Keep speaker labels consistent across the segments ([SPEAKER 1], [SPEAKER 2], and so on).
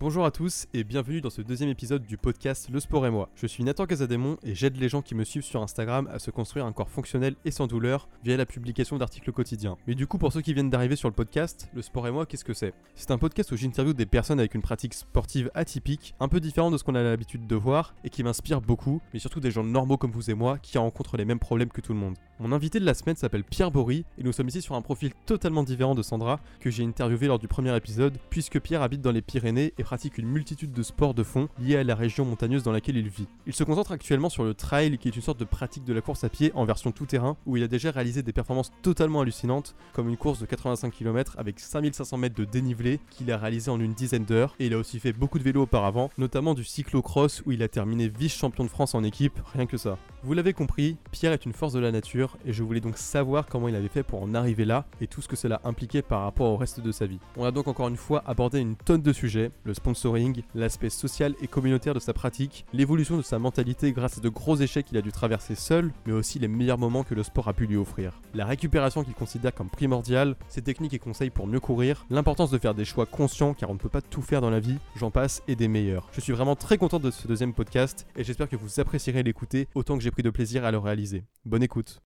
[SPEAKER 1] Bonjour à tous et bienvenue dans ce deuxième épisode du podcast Le Sport et moi. Je suis Nathan Casadémon et j'aide les gens qui me suivent sur Instagram à se construire un corps fonctionnel et sans douleur via la publication d'articles quotidiens. Mais du coup, pour ceux qui viennent d'arriver sur le podcast, Le Sport et moi, qu'est-ce que c'est? C'est un podcast où j'interviewe des personnes avec une pratique sportive atypique, un peu différente de ce qu'on a l'habitude de voir et qui m'inspire beaucoup, mais surtout des gens normaux comme vous et moi qui rencontrent les mêmes problèmes que tout le monde. Mon invité de la semaine s'appelle Pierre Bory et nous sommes ici sur un profil totalement différent de Sandra que j'ai interviewé lors du premier épisode puisque Pierre habite dans les Pyrénées et pratique une multitude de sports de fond liés à la région montagneuse dans laquelle il vit. Il se concentre actuellement sur le trail qui est une sorte de pratique de la course à pied en version tout terrain où il a déjà réalisé des performances totalement hallucinantes comme une course de 85 km avec 5500 mètres de dénivelé qu'il a réalisé en une dizaine d'heures et il a aussi fait beaucoup de vélo auparavant, notamment du cyclocross où il a terminé vice-champion de France en équipe, rien que ça. Vous l'avez compris, Pierre est une force de la nature et je voulais donc savoir comment il avait fait pour en arriver là et tout ce que cela impliquait par rapport au reste de sa vie. On a donc encore une fois abordé une tonne de sujets, sponsoring, l'aspect social et communautaire de sa pratique, l'évolution de sa mentalité grâce à de gros échecs qu'il a dû traverser seul, mais aussi les meilleurs moments que le sport a pu lui offrir. La récupération qu'il considère comme primordiale, ses techniques et conseils pour mieux courir, l'importance de faire des choix conscients car on ne peut pas tout faire dans la vie, j'en passe et des meilleurs. Je suis vraiment très content de ce deuxième podcast et j'espère que vous apprécierez l'écouter autant que j'ai pris de plaisir à le réaliser. Bonne écoute.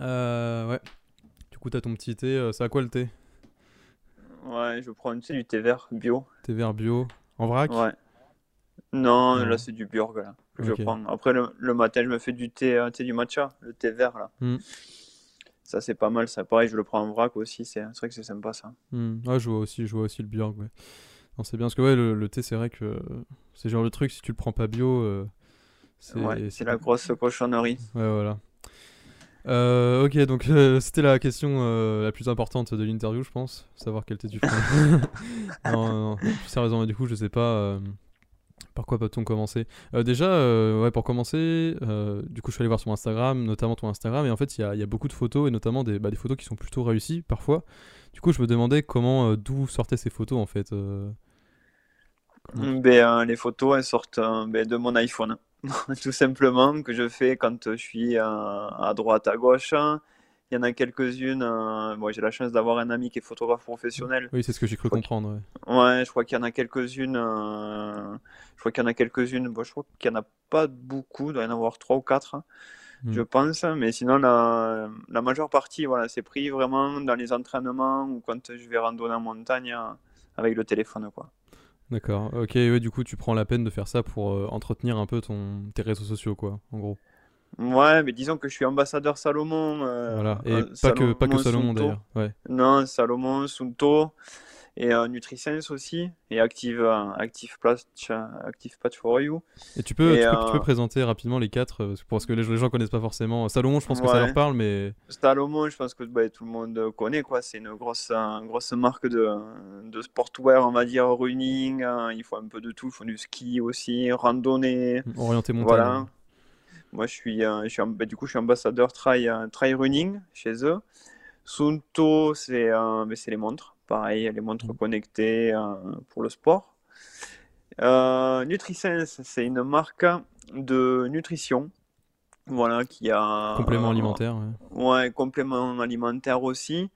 [SPEAKER 1] Euh, ouais. Du coup, t'as ton petit thé. euh, C'est à quoi le thé?
[SPEAKER 2] Ouais, je prends tu sais, du thé vert bio.
[SPEAKER 1] Thé vert bio En vrac?
[SPEAKER 2] Ouais. Non,
[SPEAKER 1] Ouais.
[SPEAKER 2] là c'est du Bjorg là, que je prends. Après le, le matin, je me fais du thé, euh, thé du matcha, le thé vert là.
[SPEAKER 1] Hmm.
[SPEAKER 2] Ça c'est pas mal, ça. Pareil, je le prends en vrac aussi, c'est vrai que c'est sympa ça.
[SPEAKER 1] Hmm, Ouais, je vois aussi, je vois aussi le Björk. Ouais. Non, c'est bien parce que ouais, le, le thé, c'est vrai que c'est genre le truc, si tu le prends pas bio, euh, c'est
[SPEAKER 2] Ouais, c'est la grosse cochonnerie.
[SPEAKER 1] Ouais, voilà. Euh, ok, donc euh, c'était la question euh, la plus importante de l'interview, je pense. Savoir quel thé tu prends. non, non, non. Plus sérieusement, du coup, je sais pas par quoi peut-on commencer. Déjà, ouais, pour commencer, du coup, je suis allé voir son Instagram, notamment ton Instagram, et en fait, il y a, il y a beaucoup de photos, et notamment des, bah, des photos qui sont plutôt réussies parfois. Du coup, je me demandais comment, d'où sortaient ces photos en fait.
[SPEAKER 2] Ben, euh, les photos, elles sortent euh, ben, de mon iPhone. Tout simplement, que je fais quand je suis euh, à droite, à gauche. Il y en a quelques-unes. euh, bon, j'ai la chance d'avoir un ami qui est photographe professionnel.
[SPEAKER 1] Oui, c'est ce que j'ai cru comprendre. ouais.
[SPEAKER 2] Ouais, je crois qu'il y en a quelques-unes. euh, Je crois qu'il y en a quelques-unes. Bon, je crois qu'il n'y en a pas beaucoup. Il doit y en avoir trois ou quatre, hein,
[SPEAKER 1] Hmm.
[SPEAKER 2] je pense. Mais sinon, la, la majeure partie, voilà, c'est pris vraiment dans les entraînements ou quand je vais randonner en montagne euh, avec le téléphone, quoi.
[SPEAKER 1] D'accord. Ok, ouais, du coup, tu prends la peine de faire ça pour euh, entretenir un peu ton, tes réseaux sociaux, quoi, en gros.
[SPEAKER 2] Ouais, mais disons que je suis ambassadeur Salomon. euh,
[SPEAKER 1] Voilà. Et
[SPEAKER 2] euh,
[SPEAKER 1] pas que, pas que Salomon d'ailleurs. Ouais.
[SPEAKER 2] Non, Salomon, Sunto et euh, Nutrisense aussi. Et Active, euh, Active Patch, euh, Active Patch for You.
[SPEAKER 1] Et tu peux,
[SPEAKER 2] Et,
[SPEAKER 1] tu peux, tu peux
[SPEAKER 2] euh,
[SPEAKER 1] présenter rapidement les quatre, euh, parce que- les, les gens connaissent pas forcément. Salomon, je pense que ça leur parle, mais.
[SPEAKER 2] Salomon, je pense que bah, tout le monde connaît, quoi. C'est une grosse, grosse marque de, de sportwear, on va dire, running. hein. Il faut un peu de tout. Il faut du ski aussi, randonnée.
[SPEAKER 1] Orienté montagne.
[SPEAKER 2] Voilà. Moi, je suis, je suis, bah, du coup, je suis ambassadeur trail, trail running chez eux. Sunto, c'est euh, c'est les montres. Pareil, les montres
[SPEAKER 1] Mhm.
[SPEAKER 2] connectées euh, pour le sport. Euh, Nutrisense, c'est une marque de nutrition. Voilà, qui a
[SPEAKER 1] Complément alimentaire. ouais.
[SPEAKER 2] Ouais, complément alimentaire aussi.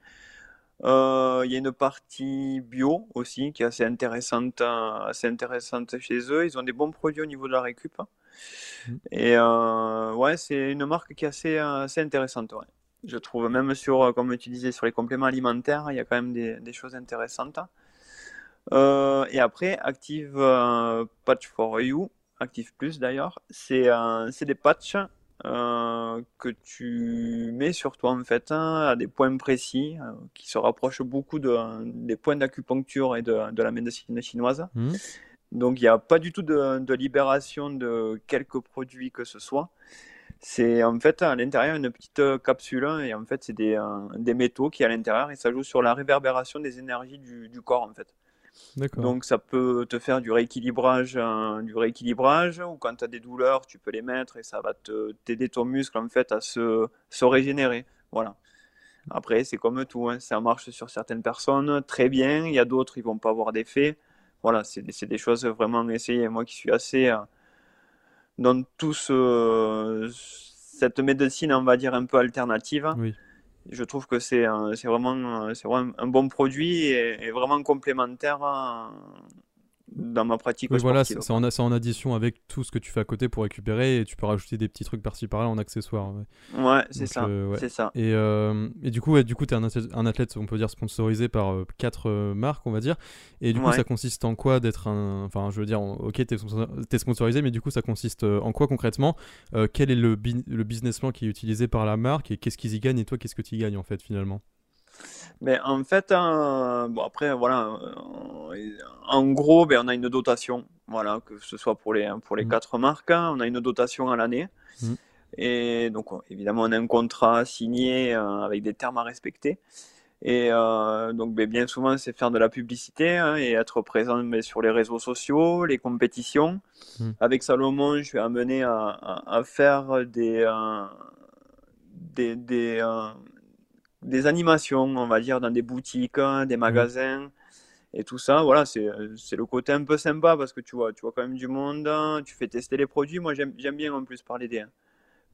[SPEAKER 2] Euh, Il y a une partie bio aussi qui est assez intéressante, euh, assez intéressante chez eux. Ils ont des bons produits au niveau de la récup.
[SPEAKER 1] Mhm.
[SPEAKER 2] Et euh, ouais, c'est une marque qui est assez, euh, assez intéressante. ouais. Je trouve même sur, euh, comme tu disais, sur les compléments alimentaires, il y a quand même des, des choses intéressantes. Euh, et après, Active euh, Patch for You, Active Plus d'ailleurs, c'est euh, des patchs que tu mets sur toi en fait hein, à des points précis qui se rapprochent beaucoup de, des points d'acupuncture et de, de la médecine chinoise.
[SPEAKER 1] Mhm.
[SPEAKER 2] Donc il n'y a pas du tout de, de libération de quelques produits que ce soit. C'est en fait à l'intérieur une petite euh, capsule hein, et en fait c'est des, euh, des métaux qui à l'intérieur et ça joue sur la réverbération des énergies du, du corps en fait.
[SPEAKER 1] D'accord.
[SPEAKER 2] Donc ça peut te faire du rééquilibrage, euh, du rééquilibrage, ou quand tu as des douleurs, tu peux les mettre et ça va t'aider ton muscle en fait à se, se régénérer. Voilà. Après, c'est comme tout, hein, ça marche sur certaines personnes très bien, il y a d'autres, ils vont pas avoir d'effet. Voilà, c'est des, choses vraiment à essayer. Moi qui suis assez dans tout ce, cette médecine, on va dire, un peu alternative,
[SPEAKER 1] Oui.
[SPEAKER 2] je trouve que c'est c'est vraiment, c'est vraiment un bon produit et, et vraiment complémentaire dans ma pratique.
[SPEAKER 1] Oui, voilà, c'est en, en, addition avec tout ce que tu fais à côté pour récupérer et tu peux rajouter des petits trucs par-ci par-là en accessoire.
[SPEAKER 2] Ouais, c'est ça. Euh, ça.
[SPEAKER 1] Et, euh, et, du coup, coup tu es un athlète, on peut dire, sponsorisé par euh, quatre marques, on va dire. Et du coup, ça consiste en quoi d'être un. Enfin, je veux dire, ok, tu es, sponsorisé, mais du coup, ça consiste en quoi concrètement Quel est le, le business plan qui est utilisé par la marque et qu'est-ce qu'ils y gagnent et toi, qu'est-ce que tu y gagnes en fait finalement?
[SPEAKER 2] Mais en fait, hein, bon après, voilà, euh, en gros, ben, on a une dotation, voilà, que ce soit pour les, pour les mmh. quatre marques, hein, on a une dotation à l'année. Mmh. Et donc, évidemment, on a un contrat signé euh, avec des termes à respecter. Et euh, donc, ben, bien souvent, c'est faire de la publicité hein, et être présent ben, sur les réseaux sociaux, les compétitions. Mmh. Avec Salomon, je suis amené à, à, faire des, des, des des animations, on va dire, dans des boutiques, hein, des magasins et tout ça. Voilà, c'est le côté un peu sympa parce que tu vois, tu vois quand même du monde, hein, tu fais tester les produits. Moi, j'aime bien en plus parler des,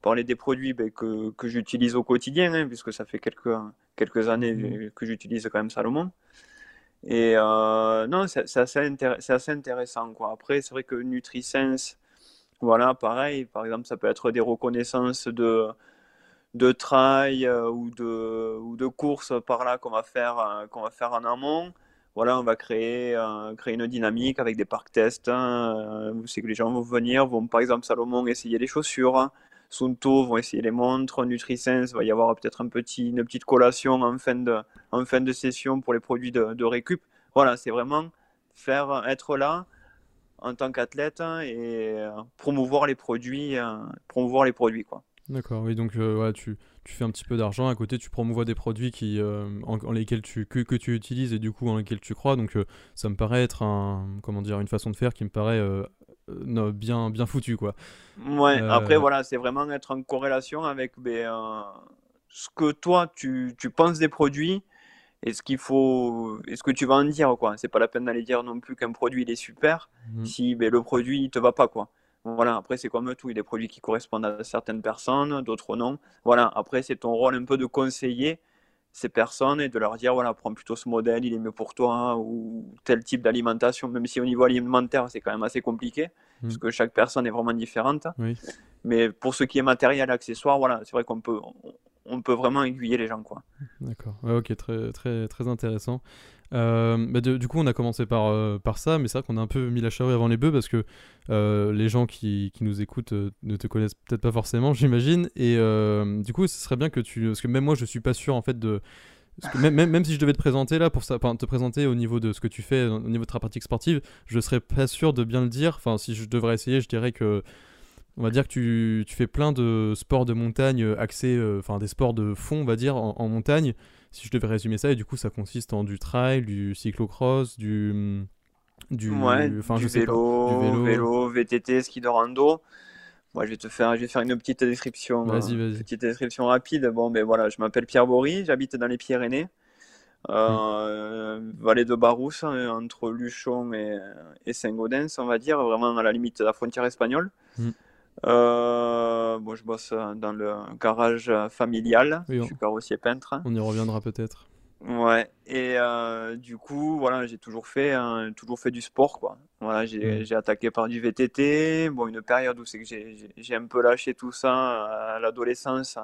[SPEAKER 2] parler des produits ben, que, que j'utilise au quotidien, hein, puisque ça fait quelques, quelques années mmh. que j'utilise quand même Salomon. Et euh, non, c'est assez, assez, intéressant. Quoi. Après, c'est vrai que NutriSense, voilà, pareil, par exemple, ça peut être des reconnaissances de de trail euh, ou, de, ou de course par là qu'on va, faire, euh, qu'on va faire en amont. Voilà, on va créer, euh, créer une dynamique avec des parcs tests. Hein. Vous savez que les gens vont venir, vont par exemple Salomon essayer les chaussures. Sunto vont essayer les montres, NutriSense, va y avoir peut-être un petit, une petite collation en fin de, en fin de session pour les produits de, de récup. Voilà, c'est vraiment faire être là en tant qu'athlète et promouvoir les produits, promouvoir les produits quoi.
[SPEAKER 1] D'accord, oui, donc euh, tu, tu, fais un petit peu d'argent, à côté tu promouvois des produits qui, euh, en, lesquels tu, que, que, tu utilises et du coup en lesquels tu crois, donc euh, ça me paraît être un, comment dire, une façon de faire qui me paraît bien, bien foutu quoi.
[SPEAKER 2] Ouais, après voilà, c'est vraiment être en corrélation avec ben, ce que toi tu, tu, penses des produits et ce qu'il faut, et ce que tu vas en dire quoi. C'est pas la peine d'aller dire non plus qu'un produit il est super mmh. si ben, le produit il te va pas quoi. Voilà, après c'est comme tout, il y a des produits qui correspondent à certaines personnes, d'autres non. Voilà, après c'est ton rôle un peu de conseiller ces personnes et de leur dire voilà, prends plutôt ce modèle, il est mieux pour toi, ou tel type d'alimentation, même si au niveau alimentaire c'est quand même assez compliqué, mmh. parce que chaque personne est vraiment différente. Mais pour ce qui est matériel, accessoire, voilà, c'est vrai qu'on peut, on peut vraiment aiguiller les gens. quoi.
[SPEAKER 1] D'accord, ok, très, très, très intéressant. Euh, bah, du coup, on a commencé par, euh, par ça, mais c'est vrai qu'on a un peu mis la charrue avant les bœufs parce que euh, les gens qui, qui nous écoutent ne te connaissent peut-être pas forcément, j'imagine. Et du coup, ce serait bien que tu. Parce que même moi, je suis pas sûr en fait de. même, même, si je devais te présenter là, pour te présenter au niveau de ce que tu fais, au niveau de ta pratique sportive, je serais pas sûr de bien le dire. Enfin, si je devrais essayer, je dirais que on va dire que tu, tu, fais plein de sports de montagne axés, enfin des sports de fond, on va dire, en montagne si je devais résumer ça, et du coup, ça consiste en du trail, du cyclocross, du.
[SPEAKER 2] Du, enfin, je vélo, pas, du vélo, vélo, VTT, ski de rando. Moi, je vais te faire, je vais faire une petite description.
[SPEAKER 1] Vas-y, vas-y.
[SPEAKER 2] Petite description rapide. Bon, ben voilà, je m'appelle Pierre Bory, j'habite dans les Pyrénées, euh, vallée de Barousse, hein, entre Luchon et, et Saint-Gaudens, on va dire, vraiment à la limite de la frontière espagnole. Hmm. Euh, bon, je bosse dans le garage familial. je suis carrossier peintre.
[SPEAKER 1] On y reviendra peut-être.
[SPEAKER 2] Ouais. Et euh, du coup, voilà, j'ai toujours fait, toujours fait du sport, quoi. Voilà, j'ai mm. attaqué par du VTT. Bon, une période où c'est que j'ai un peu lâché tout ça à l'adolescence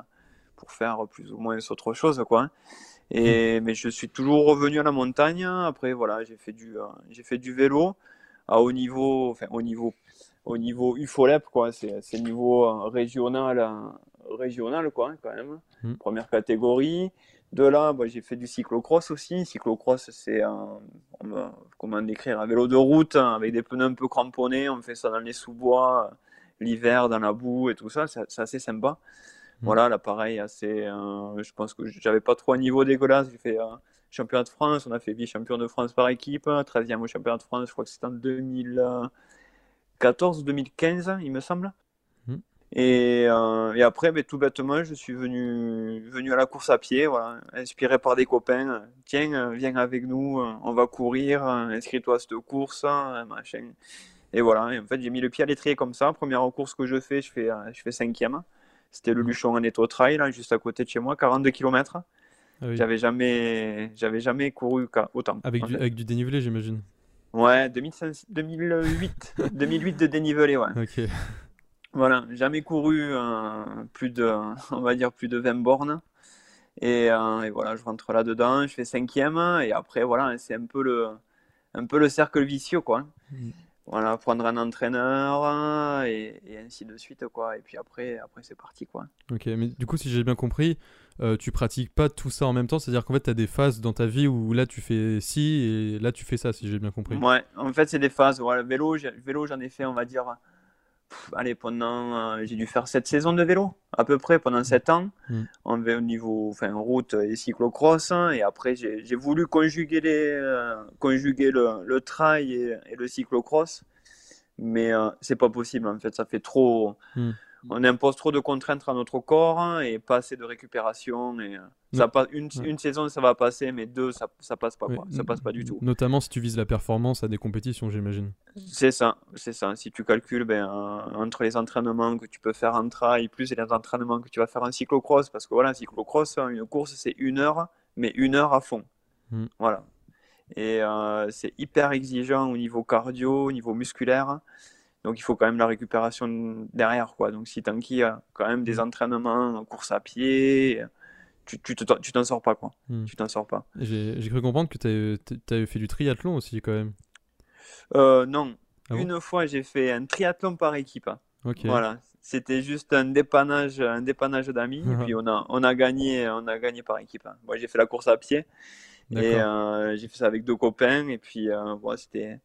[SPEAKER 2] pour faire plus ou moins autre chose, quoi. Et mm. mais je suis toujours revenu à la montagne. Après, voilà, j'ai fait du, euh, j'ai fait du vélo à haut niveau, enfin haut niveau au niveau UFOLEP, quoi. C'est le niveau euh, régional, euh, régional quoi, quand même. Hmm. Première catégorie. De là, bah, j'ai fait du cyclocross aussi. Cyclocross, c'est un, comment décrire, un vélo de route hein, avec des pneus un peu cramponnés. On fait ça dans les sous-bois, euh, l'hiver, dans la boue et tout ça. C'est assez sympa. Hmm. Voilà, l'appareil, assez. je pense que j'avais pas trop un niveau dégueulasse. J'ai fait championnat de France. On a fait vice-champion de France par équipe. 13e au championnat de France, je crois que c'était en 2000. 2014 ou 2015, il me semble. Hmm. Et, euh, et, après, ben, tout bêtement, je suis venu, venu à la course à pied, voilà, inspiré par des copains. Tiens, viens avec nous, on va courir, inscris-toi à cette course, machin. Et voilà, et en fait, j'ai mis le pied à l'étrier comme ça. Première course que je fais, je fais, je fais cinquième. C'était le
[SPEAKER 1] Mhm.
[SPEAKER 2] Luchon en Trail, là, juste à côté de chez moi, 42 km.
[SPEAKER 1] Ah oui.
[SPEAKER 2] J'avais jamais, j'avais jamais couru autant.
[SPEAKER 1] Avec du, avec du dénivelé, j'imagine.
[SPEAKER 2] Ouais, 2005 2008, 2008 de dénivelé, ouais.
[SPEAKER 1] Ok.
[SPEAKER 2] Voilà, jamais couru euh, plus de, on va dire plus de 20 bornes. Et, euh, et voilà, je rentre là-dedans, je fais cinquième, et après, voilà, c'est un peu le, un peu le cercle vicieux, quoi.
[SPEAKER 1] Mhm.
[SPEAKER 2] Voilà, prendre un entraîneur, euh, et, et ainsi de suite, quoi. Et puis après, après c'est parti, quoi.
[SPEAKER 1] Ok, mais du coup, si j'ai bien compris, euh, tu pratiques pas tout ça en même temps, c'est-à-dire qu'en fait, tu as des phases dans ta vie où là, tu fais ci et là, tu fais ça, si j'ai bien compris.
[SPEAKER 2] Ouais, en fait, c'est des phases. Voilà, vélo, vélo, j'en ai fait, on va dire, pff, allez, pendant, euh, j'ai dû faire sept saisons de vélo, à peu près, pendant sept ans,
[SPEAKER 1] Mm.
[SPEAKER 2] en vé- au niveau, enfin, route et cyclocross. hein, et après, j'ai voulu conjuguer, les, euh, conjuguer le, le trail et, et le cyclocross, mais c'est pas possible, en fait, ça fait trop.
[SPEAKER 1] Mm.
[SPEAKER 2] On impose trop de contraintes à notre corps hein, et pas assez de récupération. Et, euh, ça passe, une,
[SPEAKER 1] Ouais.
[SPEAKER 2] une saison, ça va passer, mais deux, ça, ça passe pas,
[SPEAKER 1] Ouais,
[SPEAKER 2] quoi. Ça passe pas du tout.
[SPEAKER 1] Notamment si tu vises la performance à des compétitions, j'imagine.
[SPEAKER 2] C'est ça, c'est ça. Si tu calcules ben, euh, entre les entraînements que tu peux faire en trail, plus les entraînements que tu vas faire en cyclocross, parce que voilà, cyclocross, hein, une course, c'est une heure, mais une heure à fond.
[SPEAKER 1] Mm.
[SPEAKER 2] Voilà. Et euh, c'est hyper exigeant au niveau cardio, au niveau musculaire. Donc il faut quand même la récupération derrière, quoi. Donc si t'enquilles euh, quand même des entraînements en course à pied, tu tu tu t'en sors pas, quoi.
[SPEAKER 1] Mm.
[SPEAKER 2] Tu t'en sors pas.
[SPEAKER 1] J'ai j'ai cru comprendre que tu avais fait du triathlon aussi, quand même.
[SPEAKER 2] Euh, non.
[SPEAKER 1] Ah bon?
[SPEAKER 2] Une fois, j'ai fait un triathlon par équipe. Voilà, c'était juste un dépannage, un dépannage d'amis, et puis on a, on a gagné, on a gagné par équipe. Moi, j'ai fait la course à pied, et euh, j'ai fait ça avec deux copains, et puis euh, c'était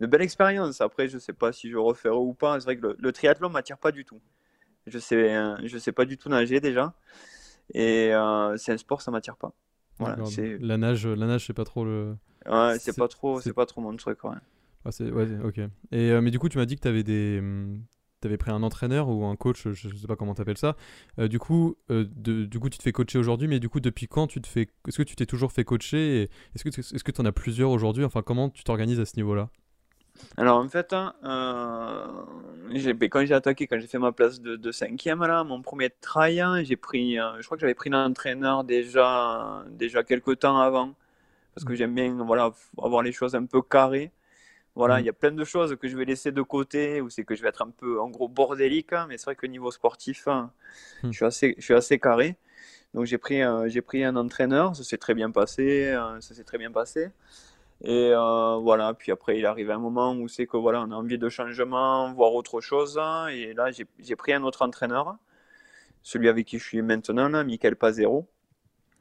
[SPEAKER 2] une belle expérience. Après, je sais pas si je referai ou pas. C'est vrai que le, le triathlon m'attire pas du tout. Je sais, je sais pas du tout nager déjà, et euh, c'est un sport, ça m'attire pas. Voilà,
[SPEAKER 1] La nage, la nage, c'est pas trop le.
[SPEAKER 2] ouais, c'est pas trop,
[SPEAKER 1] c'est-
[SPEAKER 2] pas trop mon truc. ouais.
[SPEAKER 1] Ah, ouais, ok. Et, euh, mais du coup, tu m'as dit que tu avais des. hum, T'avais pris un entraîneur ou un coach, je sais pas comment t'appelles ça. Euh, du coup, euh, de- du coup, tu te fais coacher aujourd'hui, mais du coup, depuis quand tu te fais, est-ce que tu t'es toujours fait coacher et Est-ce que est-ce que tu en as plusieurs aujourd'hui? Enfin, comment tu t'organises à ce niveau-là?
[SPEAKER 2] Alors en fait, hein, euh, ben, quand j'ai attaqué, quand j'ai fait ma place de, de cinquième là, mon premier trail, hein, j'ai pris, euh, je crois que j'avais pris un entraîneur déjà, déjà quelques temps avant, parce que j'aime bien, voilà, avoir les choses un peu carrées. Voilà,
[SPEAKER 1] Mhm.
[SPEAKER 2] il y a plein de choses que je vais laisser de côté, ou c'est que je vais être un peu, en gros, bordélique, hein, mais c'est vrai que niveau sportif, hein,
[SPEAKER 1] Mhm.
[SPEAKER 2] je suis assez, je suis assez carré. Donc j'ai pris, euh, j'ai pris un entraîneur, ça s'est très bien passé, ça s'est très bien passé. Et euh, voilà, puis après il arrive un moment où c'est que voilà, on a envie de changement, voir autre chose. Et là, j'ai pris un autre entraîneur, celui avec qui je suis maintenant, là, Michael Pazero.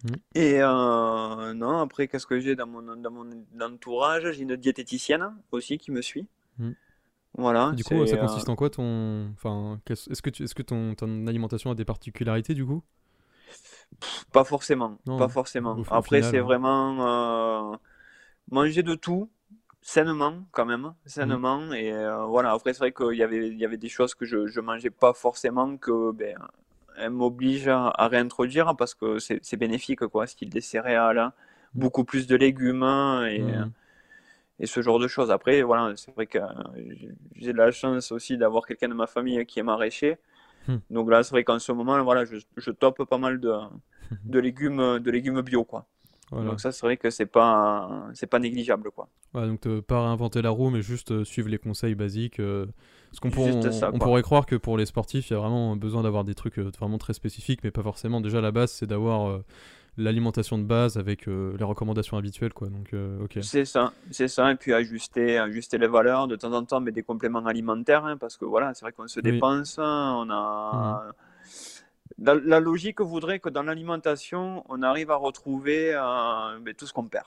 [SPEAKER 1] Mhm.
[SPEAKER 2] Et euh, non, après, qu'est-ce que j'ai dans mon, dans mon entourage? J'ai une diététicienne aussi qui me suit.
[SPEAKER 1] Mhm.
[SPEAKER 2] Voilà,
[SPEAKER 1] Du coup, ça
[SPEAKER 2] euh,
[SPEAKER 1] consiste en quoi ton. Enfin, est-ce que, tu... est-ce que ton... ton alimentation a des particularités du coup?
[SPEAKER 2] Pas forcément,
[SPEAKER 1] Non,
[SPEAKER 2] pas forcément. Après, c'est
[SPEAKER 1] hein.
[SPEAKER 2] vraiment euh, manger de tout, sainement quand même, sainement. Et euh, voilà, après, c'est vrai qu'il y avait, il y avait des choses que je ne mangeais pas forcément, que ben, elles m'obligent à, à réintroduire parce que c'est c'est bénéfique, quoi. Style des céréales, hein,
[SPEAKER 1] Mmh.
[SPEAKER 2] beaucoup plus de légumes et,
[SPEAKER 1] Mhm.
[SPEAKER 2] et ce genre de choses. Après, voilà, c'est vrai que euh, j'ai- de la chance aussi d'avoir quelqu'un de ma famille qui est maraîcher. Donc là, c'est vrai qu'en ce moment, voilà, je, je tope pas mal de, de légumes, de légumes bio, quoi.
[SPEAKER 1] Voilà.
[SPEAKER 2] Donc ça, c'est vrai que c'est pas, c'est pas négligeable, quoi.
[SPEAKER 1] Ouais, donc te- pas réinventer la roue, mais juste euh, suivre les conseils basiques. euh, parce qu'on pour-
[SPEAKER 2] Juste
[SPEAKER 1] on,
[SPEAKER 2] ça,
[SPEAKER 1] on
[SPEAKER 2] quoi.
[SPEAKER 1] pourrait croire que pour les sportifs, il y a vraiment besoin d'avoir des trucs euh, vraiment très spécifiques, mais pas forcément. Déjà, la base, c'est d'avoir euh, l'alimentation de base avec euh, les recommandations habituelles, quoi. Donc, euh, ok.
[SPEAKER 2] C'est ça, c'est ça. Et puis ajuster, ajuster les valeurs de temps en temps, mais des compléments alimentaires, hein, parce que voilà, c'est vrai qu'on se
[SPEAKER 1] Oui.
[SPEAKER 2] dépense, hein, on a. La, la logique voudrait que dans l'alimentation, on arrive à retrouver euh, ben, tout ce qu'on perd.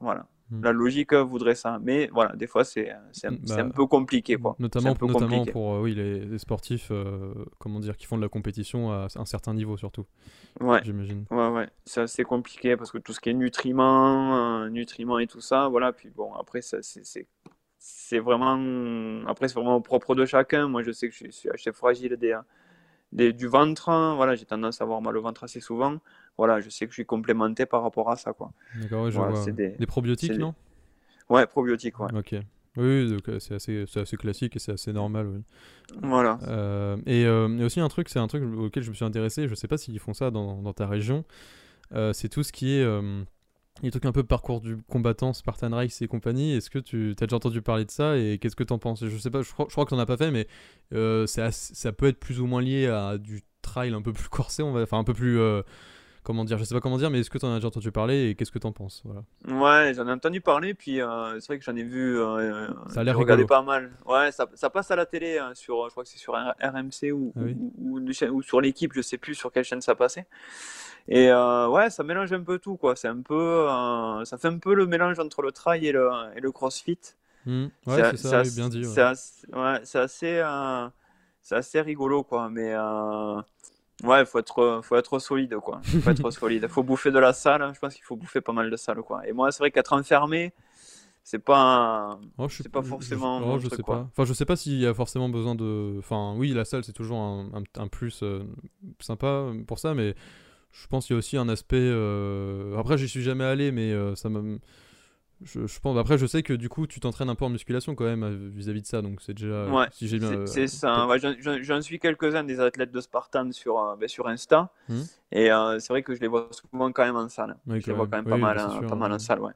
[SPEAKER 2] Voilà.
[SPEAKER 1] Mhm.
[SPEAKER 2] La logique voudrait ça. Mais voilà, des fois, c'est c'est un, un
[SPEAKER 1] Bah,
[SPEAKER 2] peu compliqué, quoi.
[SPEAKER 1] Notamment,
[SPEAKER 2] peu
[SPEAKER 1] notamment
[SPEAKER 2] compliqué.
[SPEAKER 1] pour euh, oui, les, les sportifs euh, comment dire, qui font de la compétition à un certain niveau, surtout,
[SPEAKER 2] Ouais.
[SPEAKER 1] j'imagine.
[SPEAKER 2] Ouais, ouais, c'est assez compliqué parce que tout ce qui est nutriments, euh, nutriments et tout ça, voilà. Puis bon, après, c'est, vraiment, après, c'est vraiment au propre de chacun. Moi, je sais que je suis, je suis assez fragile des, des, du ventre. hein. Voilà, j'ai tendance à avoir mal au ventre assez souvent. Voilà, je sais que je suis complémenté par rapport à ça, quoi.
[SPEAKER 1] D'accord, ouais, je
[SPEAKER 2] Voilà,
[SPEAKER 1] vois.
[SPEAKER 2] c'est des,
[SPEAKER 1] Des probiotiques, non?
[SPEAKER 2] Ouais, probiotiques, ouais.
[SPEAKER 1] Ok. Oui, c'est assez, assez, classique et c'est assez normal. Oui.
[SPEAKER 2] Voilà.
[SPEAKER 1] et, et, aussi un truc, c'est un truc auquel je me suis intéressé, je sais pas s'ils font ça dans, dans ta région, c'est tout ce qui est des trucs un peu parcours du combattant, Spartan Race et compagnie. Est-ce que tu as déjà entendu parler de ça et qu'est-ce que tu en penses? Je sais pas, je crois, je crois que t'en as pas fait, mais euh, ça peut être plus ou moins lié à du trail un peu plus corsé, on va, enfin un peu plus. Euh, comment dire Je sais pas comment dire, mais est-ce que tu en as déjà entendu parler et qu'est-ce que tu en penses? Voilà.
[SPEAKER 2] Ouais, j'en ai entendu parler, puis euh, c'est vrai que j'en ai vu. ça a l'air regardé pas mal. Ouais, ça, ça, passe à la télé, hein, sur, je crois que c'est sur RMC ou, ah ou, ou, sur l'équipe, je sais plus sur quelle chaîne ça passait. Et euh, ouais, ça mélange un peu tout, quoi. C'est un peu, euh, ça fait un peu le mélange entre le trail et le, et le crossfit.
[SPEAKER 1] Mmh. Ouais, c'est ça, bien dit.
[SPEAKER 2] C'est assez, ouais, assez, euh, assez, rigolo, quoi. Mais ouais, faut être, faut être solide, quoi. Faut être solide. Faut bouffer de la salle. Je pense qu'il faut bouffer pas mal de salle, quoi. Et moi, c'est vrai qu'être enfermé, c'est pas
[SPEAKER 1] oh,
[SPEAKER 2] c'est pas forcément
[SPEAKER 1] oh, je, sais pas enfin je sais pas s'il y a forcément besoin de enfin oui la salle c'est toujours un, un, plus sympa pour ça mais je pense qu'il y a aussi un aspect. Euh, après, j'y suis jamais allé, mais euh, ça m'a. Je, pense. Après, je sais que du coup, tu t'entraînes un peu en musculation quand même euh, vis-à-vis de ça, donc c'est déjà.
[SPEAKER 2] Ouais, si j'ai bien. C'est ça. Ouais, J'en suis quelques-uns des athlètes de Spartan sur, ben, sur Insta. Mmh. Et euh, c'est vrai que je les vois souvent quand même en salle. je les vois quand même pas, mal, hein, pas mal en salle. Ouais.